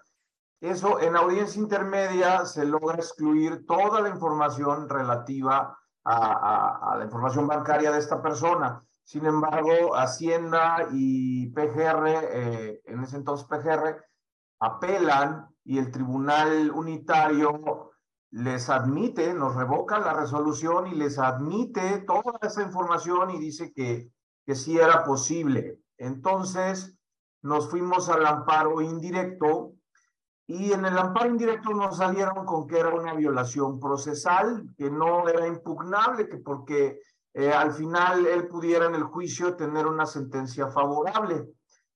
Eso en audiencia intermedia se logra excluir toda la información relativa a, la información bancaria de esta persona. Sin embargo, Hacienda y PGR, eh, en ese entonces PGR, apelan y el Tribunal Unitario les admite, nos revoca la resolución y les admite toda esa información y dice que, que sí era posible. Entonces, nos fuimos al amparo indirecto y en el amparo indirecto nos salieron con que era una violación procesal, que no era impugnable, que porque eh, al final él pudiera en el juicio tener una sentencia favorable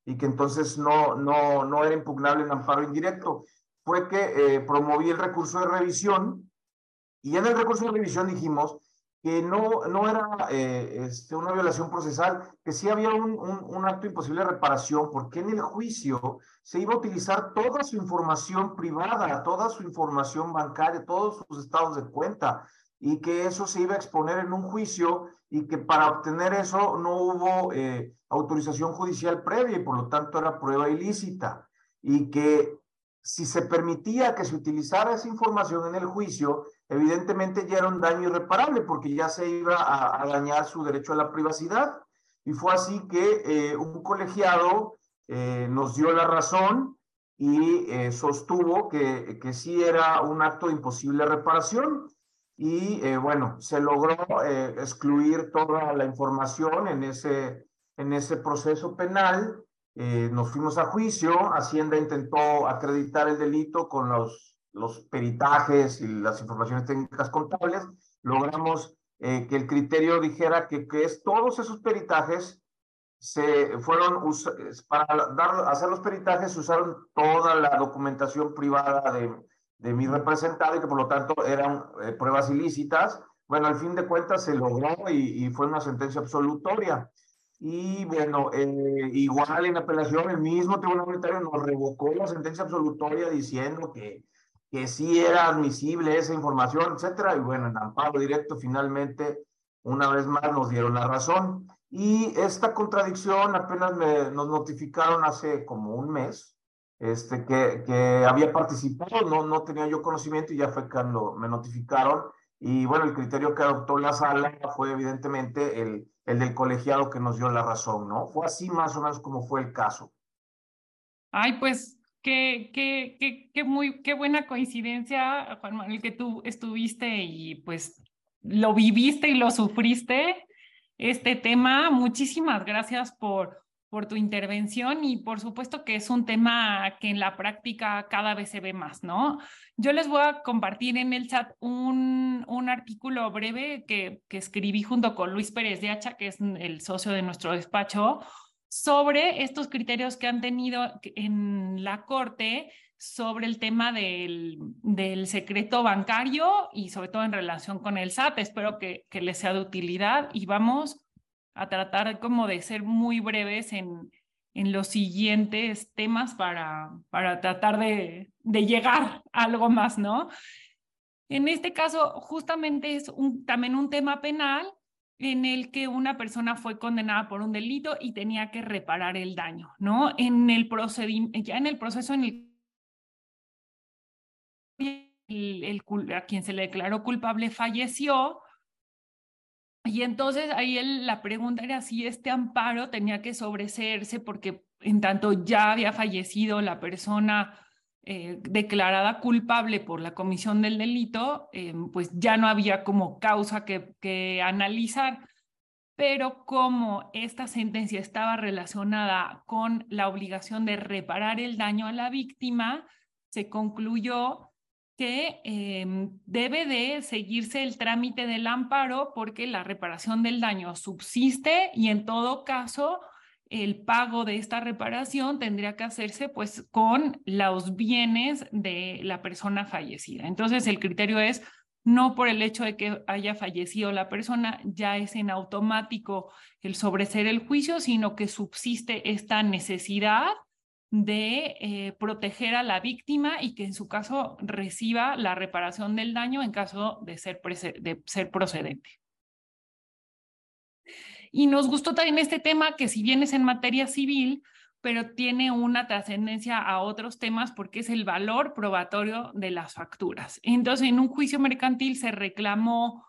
y que entonces no, no, no era impugnable en amparo indirecto. Fue que eh, promoví el recurso de revisión y en el recurso de revisión dijimos que no, no era eh, este, una violación procesal, que sí había un, un, acto imposible de reparación, porque en el juicio se iba a utilizar toda su información privada, toda su información bancaria, todos sus estados de cuenta, y que eso se iba a exponer en un juicio y que para obtener eso no hubo eh, autorización judicial previa y por lo tanto era prueba ilícita, y que si se permitía que se utilizara esa información en el juicio, evidentemente ya era un daño irreparable porque ya se iba a, a dañar su derecho a la privacidad. Y fue así que eh, un colegiado eh, nos dio la razón y eh, sostuvo que, que sí era un acto de imposible reparación. Y eh, bueno, se logró eh, excluir toda la información en ese, en ese proceso penal eh, nos fuimos a juicio, Hacienda intentó acreditar el delito con los, los peritajes y las informaciones técnicas contables, logramos eh, que el criterio dijera que, que es, todos esos peritajes se fueron, para dar, hacer los peritajes usaron toda la documentación privada de, de mi representado y que por lo tanto eran eh, pruebas ilícitas. Bueno, al fin de cuentas se logró y, y fue una sentencia absolutoria. Y bueno, eh, igual en apelación, el mismo Tribunal Unitario nos revocó la sentencia absolutoria diciendo que, que sí era admisible esa información, etcétera. Y bueno, en amparo directo, finalmente, una vez más nos dieron la razón. Y esta contradicción apenas me, nos notificaron hace como un mes, este, que, que había participado, no, no tenía yo conocimiento y ya fue cuando me notificaron. Y bueno, el criterio que adoptó la sala fue evidentemente el el del colegiado que nos dio la razón, ¿no? Fue así más o menos como fue el caso. Ay, pues qué, qué, qué, qué, muy, qué buena coincidencia, Juan Manuel, que tú estuviste y pues lo viviste y lo sufriste este tema. Muchísimas gracias por, por tu intervención y por supuesto que es un tema que en la práctica cada vez se ve más, ¿no? Yo les voy a compartir en el chat un, un artículo breve que, que escribí junto con Luis Pérez de Hacha, que es el socio de nuestro despacho, sobre estos criterios que han tenido en la Corte sobre el tema del, del, secreto bancario y sobre todo en relación con el SAT. Espero que, que les sea de utilidad y vamos a tratar como de ser muy breves en, en los siguientes temas para, para tratar de, de llegar a algo más, ¿no? En este caso, justamente es un, también un tema penal en el que una persona fue condenada por un delito y tenía que reparar el daño, ¿no? En el ya en el proceso en el el, a quien se le declaró culpable falleció, y entonces ahí la pregunta era si este amparo tenía que sobreseerse porque en tanto ya había fallecido la persona eh, declarada culpable por la comisión del delito, eh, pues ya no había como causa que, que analizar. pero como esta sentencia estaba relacionada con la obligación de reparar el daño a la víctima, se concluyó que em, debe de seguirse el trámite del amparo porque la reparación del daño subsiste y en todo caso el pago de esta reparación tendría que hacerse pues con los bienes de la persona fallecida. Entonces el criterio es no por el hecho de que haya fallecido la persona, ya es en automático el sobreser el juicio, sino que subsiste esta necesidad de eh, proteger a la víctima y que en su caso reciba la reparación del daño en caso de ser, de ser procedente. Y nos gustó también este tema que si bien es en materia civil, pero tiene una trascendencia a otros temas porque es el valor probatorio de las facturas. Entonces, en un juicio mercantil se reclamó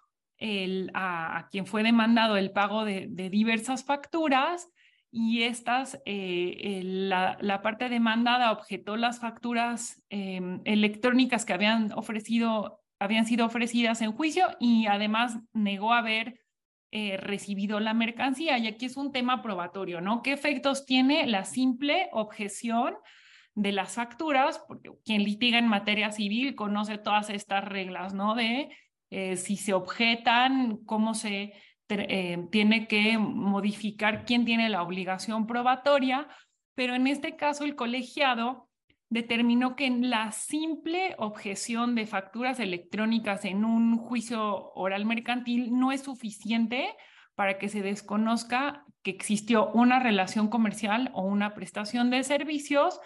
a, quien fue demandado el pago de, diversas facturas y estas, eh, la, la, parte demandada objetó las facturas em, electrónicas que habían ofrecido, habían sido ofrecidas en juicio y además negó haber eh, recibido la mercancía. Y aquí es un tema probatorio, ¿no? ¿Qué efectos tiene la simple objeción de las facturas? Porque quien litiga en materia civil conoce todas estas reglas, ¿no? De eh, si se objetan, cómo se eh, tiene que modificar, quién tiene la obligación probatoria. Pero en este caso, el colegiado determinó que la simple objeción de facturas electrónicas en un juicio oral mercantil no es suficiente para que se desconozca que existió una relación comercial o una prestación de servicios.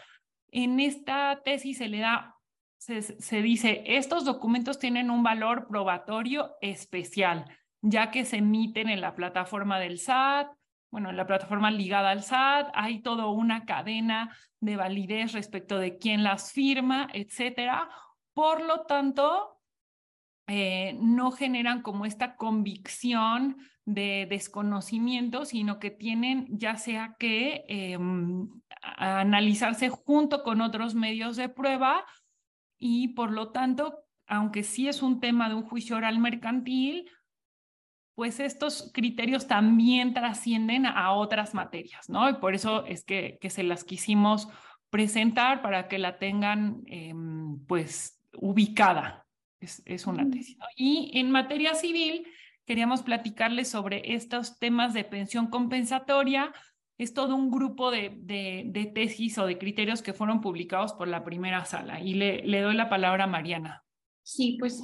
En esta tesis se le da, se, se dice, estos documentos tienen un valor probatorio especial, ya que se emiten en la plataforma del SAT, bueno, en la plataforma ligada al SAT, hay toda una cadena de validez respecto de quién las firma, etcétera. Por lo tanto, eh, no generan como esta convicción de desconocimiento, sino que tienen ya sea que em, analizarse junto con otros medios de prueba y por lo tanto, aunque sí es un tema de un juicio oral mercantil, pues estos criterios también trascienden a otras materias, ¿no? Y por eso es que, que se las quisimos presentar para que la tengan, em, pues, ubicada. Es, es una tesis. Y en materia civil, queríamos platicarles sobre estos temas de pensión compensatoria. Es todo un grupo de, de, de, tesis o de criterios que fueron publicados por la primera sala. Y le, le doy la palabra a Mariana. Sí, pues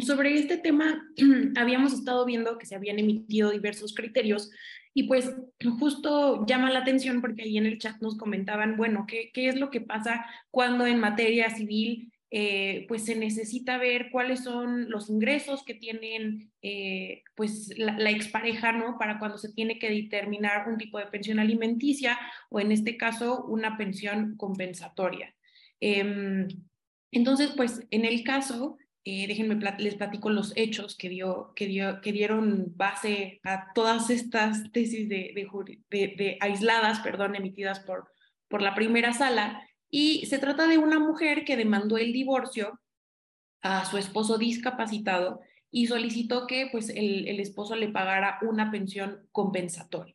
sobre este tema habíamos estado viendo que se habían emitido diversos criterios y pues justo llama la atención porque ahí en el chat nos comentaban, bueno, ¿qué, qué es lo que pasa cuando en materia civil eh, pues se necesita ver cuáles son los ingresos que tienen eh, pues la, la, expareja, ¿no? Para cuando se tiene que determinar un tipo de pensión alimenticia o en este caso una pensión compensatoria. Eh, entonces, pues en el caso déjenme les platico los hechos que, dio, que, dio, que dieron base a todas estas tesis de, de, de, aisladas, perdón, emitidas por, por la primera sala. Y se trata de una mujer que demandó el divorcio a su esposo discapacitado y solicitó que pues, el, el esposo le pagara una pensión compensatoria.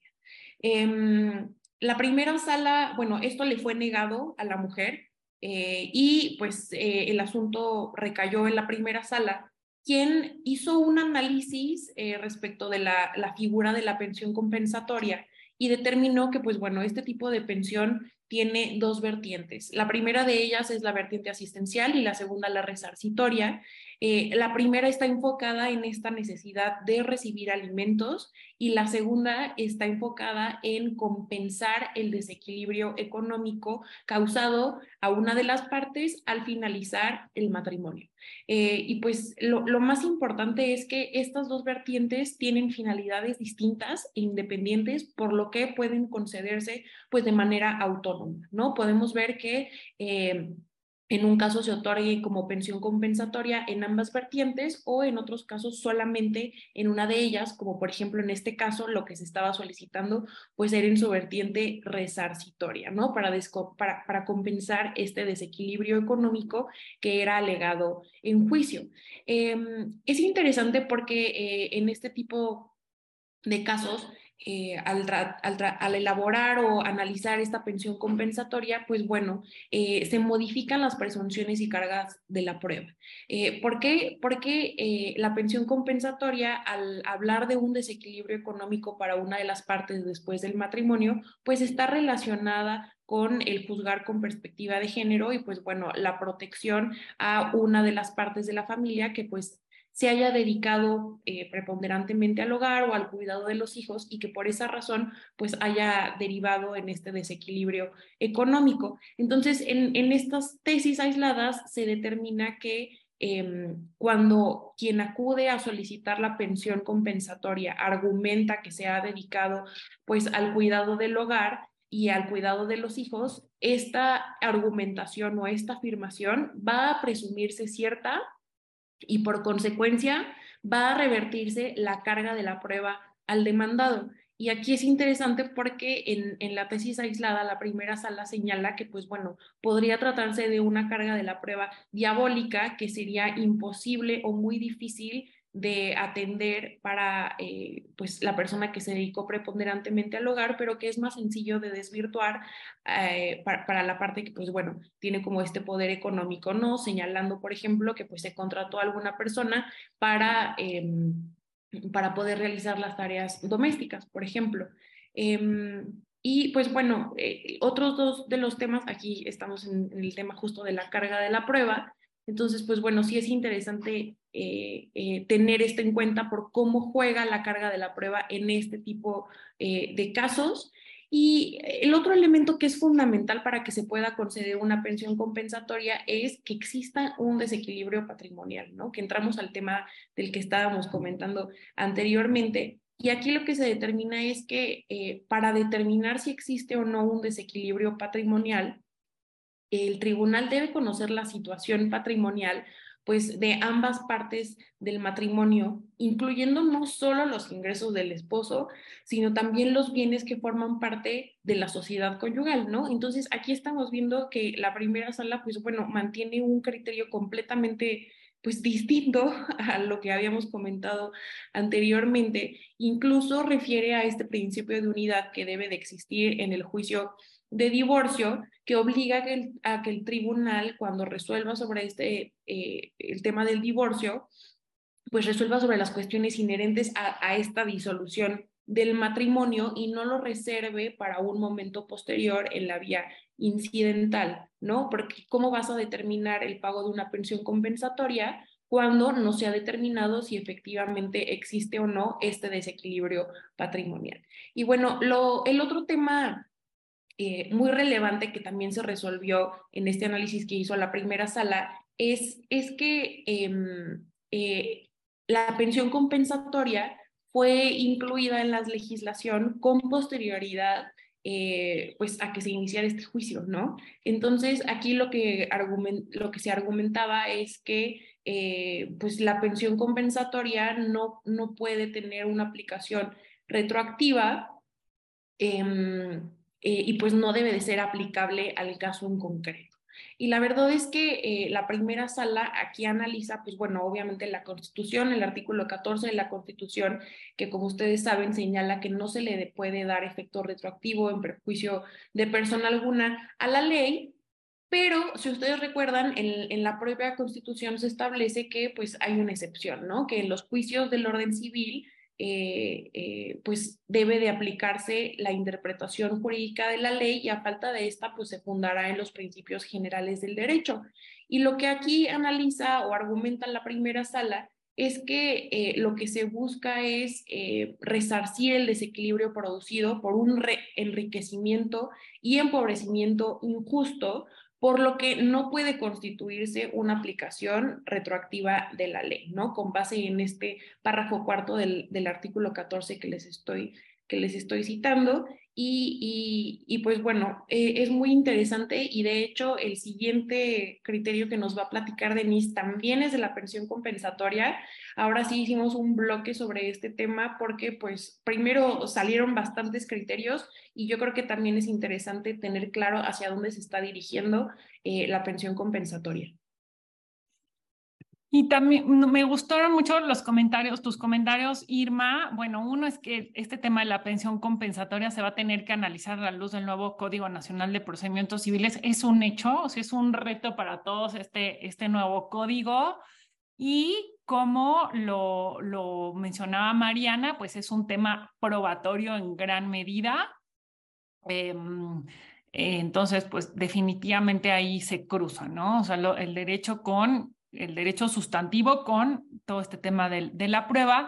Eh, la primera sala, bueno, esto le fue negado a la mujer eh, y pues eh, el asunto recayó en la primera sala, quien hizo un análisis eh, respecto de la, la, figura de la pensión compensatoria y determinó que, pues bueno, este tipo de pensión tiene dos vertientes. La primera de ellas es la vertiente asistencial y la segunda la resarcitoria. Eh, la primera está enfocada en esta necesidad de recibir alimentos y la segunda está enfocada en compensar el desequilibrio económico causado a una de las partes al finalizar el matrimonio. Eh, y pues lo, lo, más importante es que estas dos vertientes tienen finalidades distintas e independientes, por lo que pueden concederse pues de manera autónoma, ¿no? Podemos ver que... Eh, en un caso se otorgue como pensión compensatoria en ambas vertientes o en otros casos solamente en una de ellas, como por ejemplo en este caso lo que se estaba solicitando pues era en su vertiente resarcitoria, ¿no? Para, para, compensar este desequilibrio económico que era alegado en juicio. Eh, es interesante porque eh, en este tipo de casos eh, al, elaborar o analizar esta pensión compensatoria, pues bueno, eh, se modifican las presunciones y cargas de la prueba. Eh, ¿Por qué? Porque la pensión compensatoria, al hablar de un desequilibrio económico para una de las partes después del matrimonio, pues está relacionada con el juzgar con perspectiva de género y pues bueno, la protección a una de las partes de la familia que pues se haya dedicado eh, preponderantemente al hogar o al cuidado de los hijos y que por esa razón pues haya derivado en este desequilibrio económico. Entonces, en, estas tesis aisladas se determina que em, cuando quien acude a solicitar la pensión compensatoria argumenta que se ha dedicado pues al cuidado del hogar y al cuidado de los hijos, esta argumentación o esta afirmación va a presumirse cierta y por consecuencia va a revertirse la carga de la prueba al demandado. Y aquí es interesante porque en, en, la tesis aislada, la primera sala señala que, pues bueno, podría tratarse de una carga de la prueba diabólica que sería imposible o muy difícil de atender para eh, pues la persona que se dedicó preponderantemente al hogar, pero que es más sencillo de desvirtuar eh, para, la parte que pues bueno, tiene como este poder económico, ¿no? Señalando, por ejemplo, que pues se contrató a alguna persona para, em, para poder realizar las tareas domésticas, por ejemplo. Em, y pues bueno, eh, otros dos de los temas, aquí estamos en el tema justo de la carga de la prueba, entonces, pues bueno, sí es interesante eh, eh, tener esto en cuenta por cómo juega la carga de la prueba en este tipo eh, de casos. Y el otro elemento que es fundamental para que se pueda conceder una pensión compensatoria es que exista un desequilibrio patrimonial, ¿no? Que entramos al tema del que estábamos comentando anteriormente. Y aquí lo que se determina es que para determinar si existe o no un desequilibrio patrimonial, el tribunal debe conocer la situación patrimonial pues de ambas partes del matrimonio, incluyendo no solo los ingresos del esposo, sino también los bienes que forman parte de la sociedad conyugal, ¿no? Entonces, aquí estamos viendo que la primera sala, pues bueno, mantiene un criterio completamente pues distinto a lo que habíamos comentado anteriormente, incluso refiere a este principio de unidad que debe de existir en el juicio de divorcio que obliga a que el, tribunal, cuando resuelva sobre este, eh, el tema del divorcio, pues resuelva sobre las cuestiones inherentes a, esta disolución del matrimonio y no lo reserve para un momento posterior en la vía incidental, ¿no? Porque ¿cómo vas a determinar el pago de una pensión compensatoria cuando no se ha determinado si efectivamente existe o no este desequilibrio patrimonial? Y bueno, lo, el otro tema eh, muy relevante que también se resolvió en este análisis que hizo la primera sala es, es que em, eh, la pensión compensatoria fue incluida en la legislación con posterioridad eh, pues a que se iniciara este juicio, ¿no? Entonces, aquí lo que, lo que se argumentaba es que pues la pensión compensatoria no, no puede tener una aplicación retroactiva em, eh, y pues no debe de ser aplicable al caso en concreto. Y la verdad es que eh, la primera sala aquí analiza, pues bueno, obviamente la Constitución, el artículo 14 de la Constitución, que como ustedes saben señala que no se le puede dar efecto retroactivo en perjuicio de persona alguna a la ley, pero si ustedes recuerdan, en, en, la propia Constitución se establece que pues hay una excepción, ¿no? Que en los juicios del orden civil eh, eh, pues debe de aplicarse la interpretación jurídica de la ley y a falta de esta, pues se fundará en los principios generales del derecho. Y lo que aquí analiza o argumenta la primera sala es que eh, lo que se busca es resarcir el desequilibrio producido por un enriquecimiento y empobrecimiento injusto por lo que no puede constituirse una aplicación retroactiva de la ley, ¿no? Con base en este párrafo cuarto del, artículo 14 que les estoy, que les estoy citando. Y, pues bueno, eh, es muy interesante y de hecho el siguiente criterio que nos va a platicar Denise también es de la pensión compensatoria. Ahora sí hicimos un bloque sobre este tema porque pues primero salieron bastantes criterios y yo creo que también es interesante tener claro hacia dónde se está dirigiendo eh, la pensión compensatoria. Y también me gustaron mucho los comentarios, tus comentarios, Irma. Bueno, uno es que este tema de la pensión compensatoria se va a tener que analizar a la luz del nuevo Código Nacional de Procedimientos Civiles. Es un hecho, o sea, es un reto para todos este, este nuevo código. Y como lo, lo mencionaba Mariana, pues es un tema probatorio en gran medida. Em, entonces, pues definitivamente ahí se cruza, ¿no? O sea, el derecho con el derecho sustantivo con todo este tema de, de la prueba.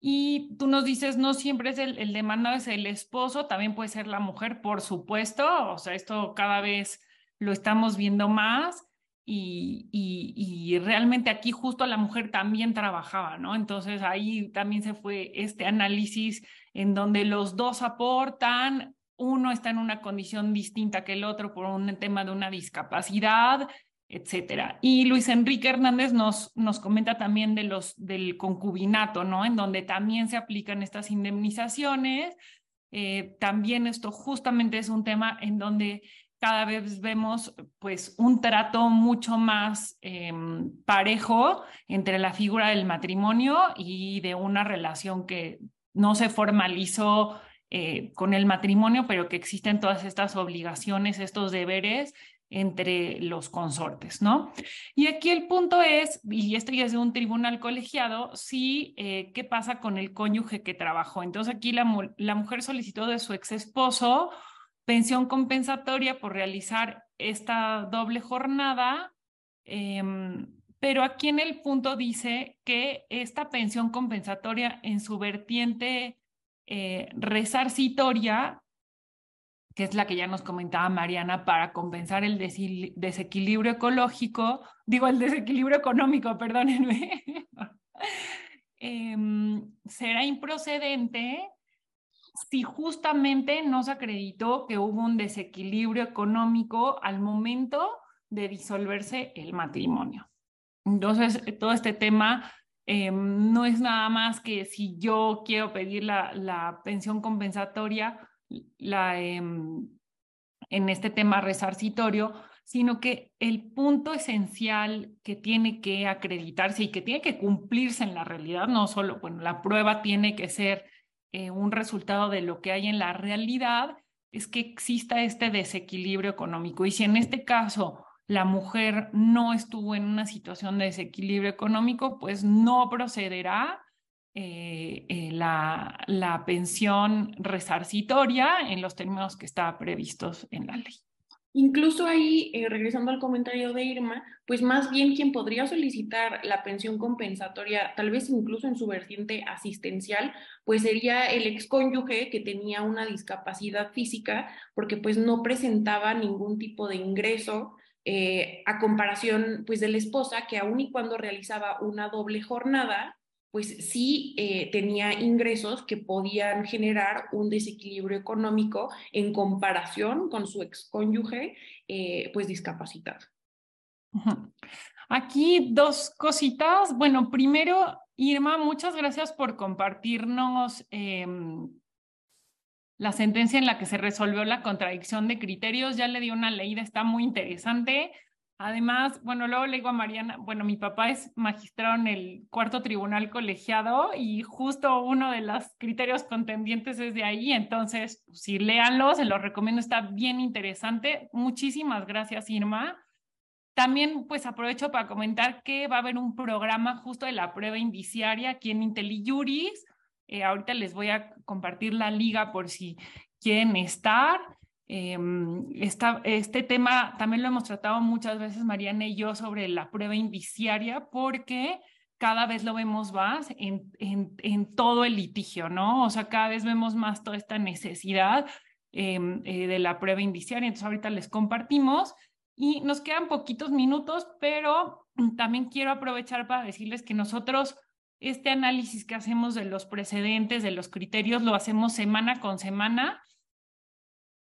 Y tú nos dices, no siempre es el, el, demandado, es el esposo, también puede ser la mujer, por supuesto. O sea, esto cada vez lo estamos viendo más. Y, y, y, realmente aquí justo la mujer también trabajaba, ¿no? Entonces ahí también se fue este análisis en donde los dos aportan, uno está en una condición distinta que el otro por un tema de una discapacidad, etcétera. Y Luis Enrique Hernández nos, nos comenta también de los, del concubinato, ¿no? En donde también se aplican estas indemnizaciones. Eh, también esto justamente es un tema en donde cada vez vemos pues un trato mucho más eh, parejo entre la figura del matrimonio y de una relación que no se formalizó eh, con el matrimonio, pero que existen todas estas obligaciones, estos deberes entre los consortes, ¿no? Y aquí el punto es, y esto ya es de un tribunal colegiado, sí, eh, ¿qué pasa con el cónyuge que trabajó? Entonces aquí la, la mujer solicitó de su ex esposo pensión compensatoria por realizar esta doble jornada, em, pero aquí en el punto dice que esta pensión compensatoria en su vertiente eh, resarcitoria que es la que ya nos comentaba Mariana, para compensar el desequilibrio ecológico, digo el desequilibrio económico, perdónenme, em, será improcedente si justamente no se acreditó que hubo un desequilibrio económico al momento de disolverse el matrimonio. Entonces, todo este tema em, no es nada más que si yo quiero pedir la, la pensión compensatoria, em, en este tema resarcitorio, sino que el punto esencial que tiene que acreditarse y que tiene que cumplirse en la realidad, no solo, bueno, la prueba tiene que ser eh, un resultado de lo que hay en la realidad, es que exista este desequilibrio económico. Y si en este caso la mujer no estuvo en una situación de desequilibrio económico, pues no procederá eh, eh, la, la, pensión resarcitoria en los términos que está previstos en la ley. Incluso ahí, eh, regresando al comentario de Irma, pues más bien quien podría solicitar la pensión compensatoria, tal vez incluso en su vertiente asistencial, pues sería el excónyuge que tenía una discapacidad física porque pues no presentaba ningún tipo de ingreso a comparación pues de la esposa que aun y cuando realizaba una doble jornada, pues sí eh, tenía ingresos que podían generar un desequilibrio económico en comparación con su excónyuge, eh, pues discapacitado. Aquí dos cositas. Bueno, primero, Irma, muchas gracias por compartirnos em, la sentencia en la que se resolvió la contradicción de criterios. Ya le di una leída, está muy interesante. Además, bueno, luego le digo a Mariana, bueno, mi papá es magistrado en el cuarto tribunal colegiado y justo uno de los criterios contendientes es de ahí, entonces, si léanlo, se lo recomiendo, está bien interesante. Muchísimas gracias, Irma. También, pues aprovecho para comentar que va a haber un programa justo de la prueba indiciaria aquí en IntelliJuris. Eh, ahorita les voy a compartir la liga por si quieren estar. Em, este tema también lo hemos tratado muchas veces Mariana y yo sobre la prueba indiciaria porque cada vez lo vemos más en, en, todo el litigio, ¿no? O sea, cada vez vemos más toda esta necesidad em, eh, de la prueba indiciaria. Entonces, ahorita les compartimos y nos quedan poquitos minutos, pero también quiero aprovechar para decirles que nosotros este análisis que hacemos de los precedentes, de los criterios, lo hacemos semana con semana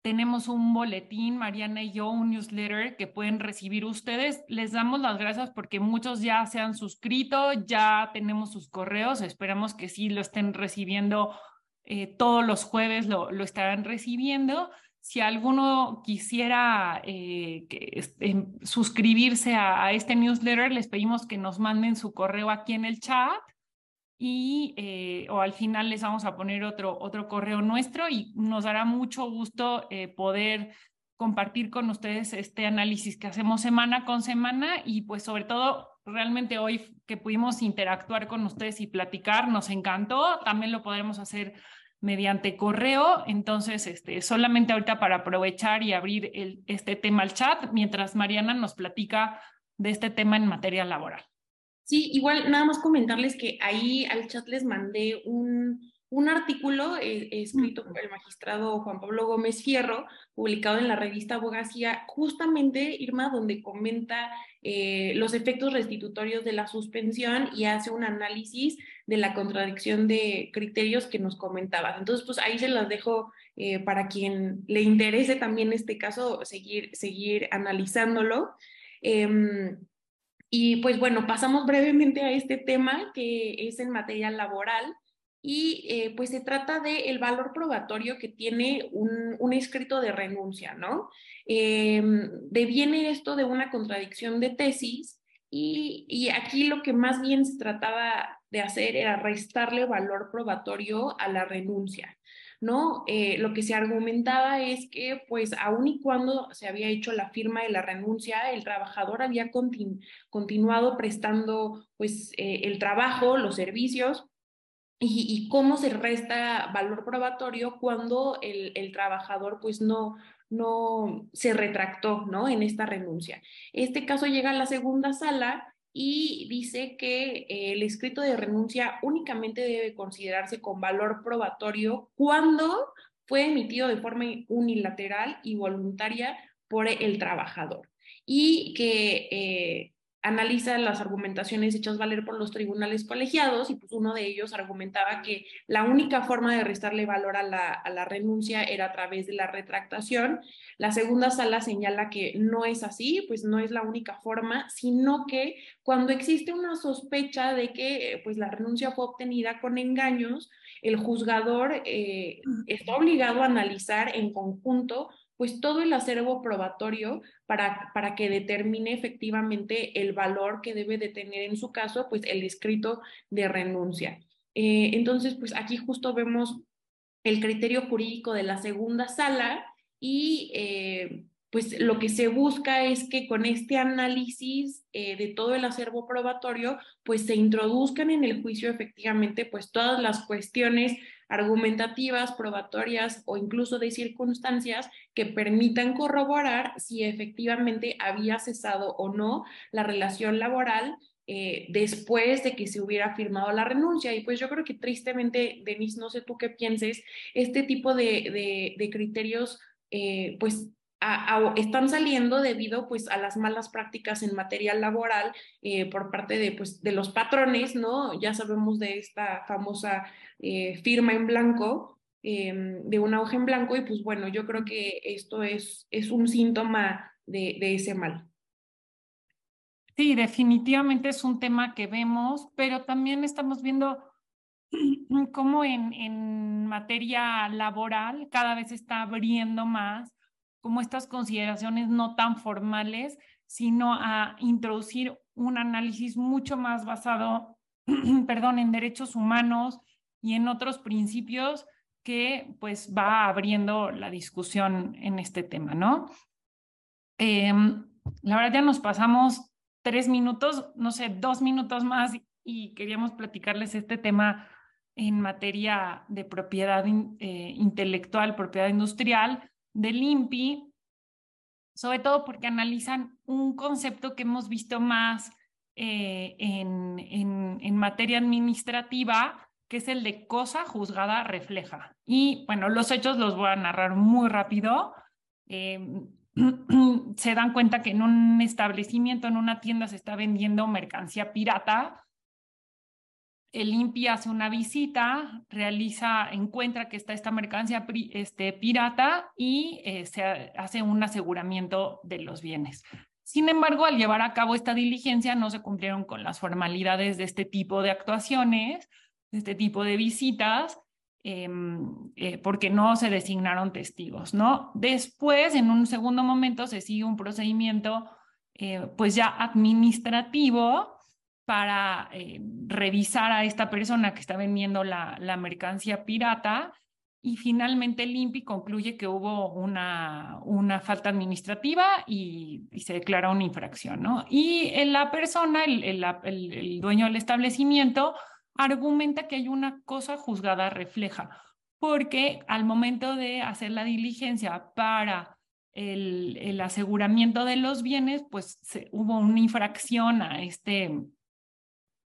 tenemos un boletín, Mariana y yo, un newsletter que pueden recibir ustedes. Les damos las gracias porque muchos ya se han suscrito, ya tenemos sus correos, esperamos que sí lo estén recibiendo eh, todos los jueves, lo, lo estarán recibiendo. si alguno quisiera eh, em, suscribirse a, este newsletter, les pedimos que nos manden su correo aquí en el chat y eh, o al final les vamos a poner otro, otro correo nuestro y nos dará mucho gusto eh, poder compartir con ustedes este análisis que hacemos semana con semana y pues sobre todo realmente hoy que pudimos interactuar con ustedes y platicar nos encantó. También lo podremos hacer mediante correo. Entonces, este, solamente ahorita para aprovechar y abrir el, este tema al chat, mientras Mariana nos platica de este tema en materia laboral. Sí, igual nada más comentarles que ahí al chat les mandé un, un artículo eh, escrito por el magistrado Juan Pablo Gómez Fierro, publicado en la revista Abogacía, justamente, Irma, donde comenta eh, los efectos restitutorios de la suspensión y hace un análisis de la contradicción de criterios que nos comentabas. Entonces, pues ahí se las dejo eh, para quien le interese también este caso, seguir, seguir analizándolo. Y pues bueno, pasamos brevemente a este tema que es en materia laboral y eh, pues se trata del el valor probatorio que tiene un, un escrito de renuncia, ¿no? Eh, deviene esto de una contradicción de tesis y, y, aquí lo que más bien se trataba de hacer era restarle valor probatorio a la renuncia, ¿no? Eh, lo que se argumentaba es que, pues, aun y cuando se había hecho la firma de la renuncia, el trabajador había continu continuado prestando, pues, eh, el trabajo, los servicios, y, cómo se resta valor probatorio cuando el, el, trabajador pues no, no se retractó ¿no? en esta renuncia. Este caso llega a la segunda sala y dice que eh, el escrito de renuncia únicamente debe considerarse con valor probatorio cuando fue emitido de forma unilateral y voluntaria por el trabajador. Y que eh, analiza las argumentaciones hechas valer por los tribunales colegiados y pues uno de ellos argumentaba que la única forma de restarle valor a la, a la, renuncia era a través de la retractación. La segunda sala señala que no es así, pues no es la única forma, sino que cuando existe una sospecha de que pues la renuncia fue obtenida con engaños, el juzgador eh, está obligado a analizar en conjunto pues todo el acervo probatorio para, para que determine efectivamente el valor que debe de tener en su caso, pues el escrito de renuncia. Eh, entonces, pues aquí justo vemos el criterio jurídico de la segunda sala y eh, pues lo que se busca es que con este análisis eh, de todo el acervo probatorio, pues se introduzcan en el juicio efectivamente pues todas las cuestiones argumentativas, probatorias o incluso de circunstancias que permitan corroborar si efectivamente había cesado o no la relación laboral eh, después de que se hubiera firmado la renuncia. Y pues yo creo que tristemente, Denise, no sé tú qué pienses, este tipo de, de, criterios eh, pues están saliendo debido pues a las malas prácticas en materia laboral eh, por parte de pues de los patrones, ¿no? Ya sabemos de esta famosa eh, firma en blanco, em, de una hoja en blanco y pues bueno, yo creo que esto es, es un síntoma de, de ese mal. Sí, definitivamente es un tema que vemos, pero también estamos viendo cómo en, en materia laboral cada vez está abriendo más como estas consideraciones no tan formales, sino a introducir un análisis mucho más basado, perdón, en derechos humanos y en otros principios que pues va abriendo la discusión en este tema, ¿no? Em, la verdad ya nos pasamos tres minutos, no sé, dos minutos más y queríamos platicarles este tema en materia de propiedad eh, intelectual, propiedad industrial, del INPI, sobre todo porque analizan un concepto que hemos visto más eh, en, en, materia administrativa, que es el de cosa juzgada refleja. Y bueno, los hechos los voy a narrar muy rápido. Em, se dan cuenta que en un establecimiento, en una tienda, se está vendiendo mercancía pirata el INPI hace una visita, realiza, encuentra que está esta mercancía este, pirata y eh, se hace un aseguramiento de los bienes. Sin embargo, al llevar a cabo esta diligencia no se cumplieron con las formalidades de este tipo de actuaciones, de este tipo de visitas, em, eh, porque no se designaron testigos, ¿no? Después, en un segundo momento, se sigue un procedimiento eh, pues ya administrativo para eh, revisar a esta persona que está vendiendo la, mercancía pirata y finalmente el INPI concluye que hubo una, una falta administrativa y, se declara una infracción, ¿no? Y la persona, el, el, dueño del establecimiento, argumenta que hay una cosa juzgada refleja, porque al momento de hacer la diligencia para el, el aseguramiento de los bienes, pues hubo una infracción a este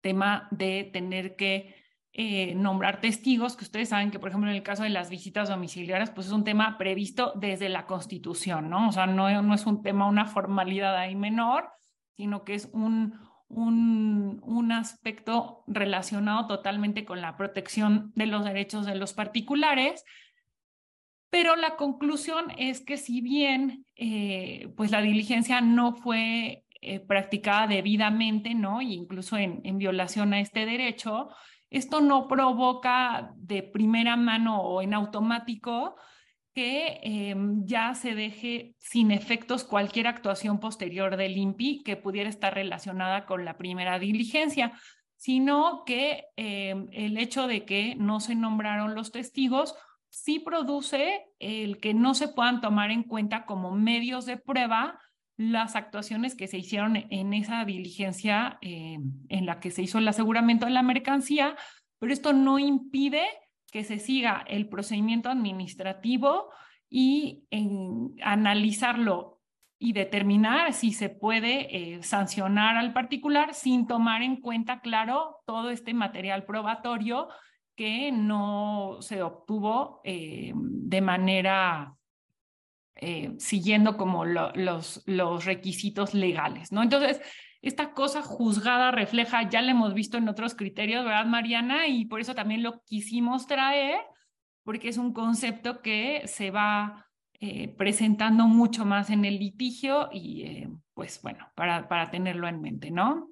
tema de tener que eh, nombrar testigos, que ustedes saben que, por ejemplo, en el caso de las visitas domiciliarias, pues es un tema previsto desde la Constitución, ¿no? O sea, no, no es un tema, una formalidad ahí menor, sino que es un, un, un aspecto relacionado totalmente con la protección de los derechos de los particulares. Pero la conclusión es que si bien eh, pues la diligencia no fue eh, practicada debidamente, ¿no? E incluso en, en violación a este derecho, esto no provoca de primera mano o en automático que em, ya se deje sin efectos cualquier actuación posterior del INPI que pudiera estar relacionada con la primera diligencia, sino que em, el hecho de que no se nombraron los testigos sí produce el que no se puedan tomar en cuenta como medios de prueba las actuaciones que se hicieron en esa diligencia eh, en la que se hizo el aseguramiento de la mercancía, pero esto no impide que se siga el procedimiento administrativo y analizarlo y determinar si se puede eh, sancionar al particular sin tomar en cuenta, claro, todo este material probatorio que no se obtuvo eh, de manera eh, siguiendo como los, los requisitos legales, ¿no? Entonces, esta cosa juzgada refleja, ya la hemos visto en otros criterios, ¿verdad, Mariana? Y por eso también lo quisimos traer, porque es un concepto que se va eh, presentando mucho más en el litigio y, eh, pues bueno, para, para tenerlo en mente, ¿no?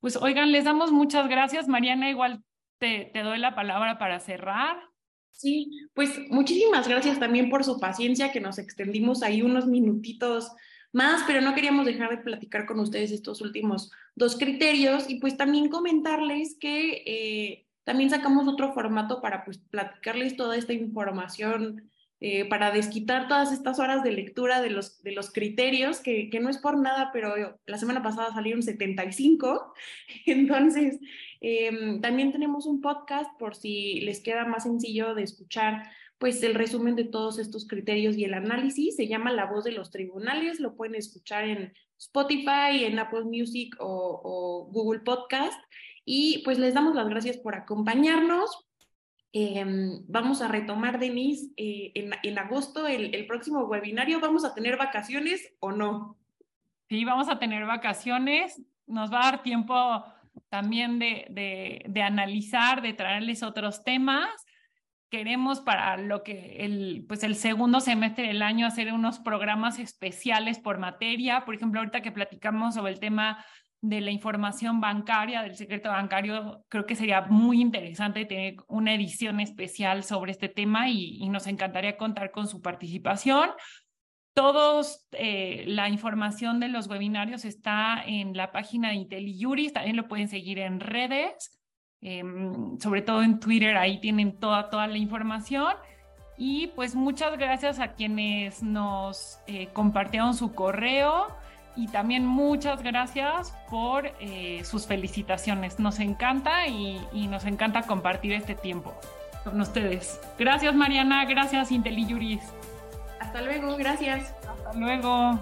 Pues oigan, les damos muchas gracias. Mariana, igual te, te doy la palabra para cerrar. Sí, pues muchísimas gracias también por su paciencia, que nos extendimos ahí unos minutitos más, pero no queríamos dejar de platicar con ustedes estos últimos dos criterios y pues también comentarles que eh, también sacamos otro formato para pues platicarles toda esta información eh, para desquitar todas estas horas de lectura de los, de los criterios, que, que, no es por nada, pero la semana pasada salieron 75. Entonces, eh, también tenemos un podcast por si les queda más sencillo de escuchar pues el resumen de todos estos criterios y el análisis. Se llama La voz de los tribunales, lo pueden escuchar en Spotify, en Apple Music o, Google Podcast. Y pues les damos las gracias por acompañarnos. Em, vamos a retomar, Denise, eh, en, en, agosto el, el, próximo webinario. ¿Vamos a tener vacaciones o no? Sí, vamos a tener vacaciones. Nos va a dar tiempo también de, de, de analizar, de traerles otros temas. Queremos para lo que el, pues el segundo semestre del año hacer unos programas especiales por materia. Por ejemplo, ahorita que platicamos sobre el tema de la información bancaria, del secreto bancario, creo que sería muy interesante tener una edición especial sobre este tema y, nos encantaría contar con su participación. Todos, eh, la información de los webinarios está en la página de IntelliJuris, también lo pueden seguir en redes, em, sobre todo en Twitter, ahí tienen toda, toda la información. Y pues muchas gracias a quienes nos eh, compartieron su correo y también muchas gracias por eh, sus felicitaciones. Nos encanta y, y, nos encanta compartir este tiempo con ustedes. Gracias Mariana, gracias IntelliJuris. Hasta luego, gracias. Hasta luego.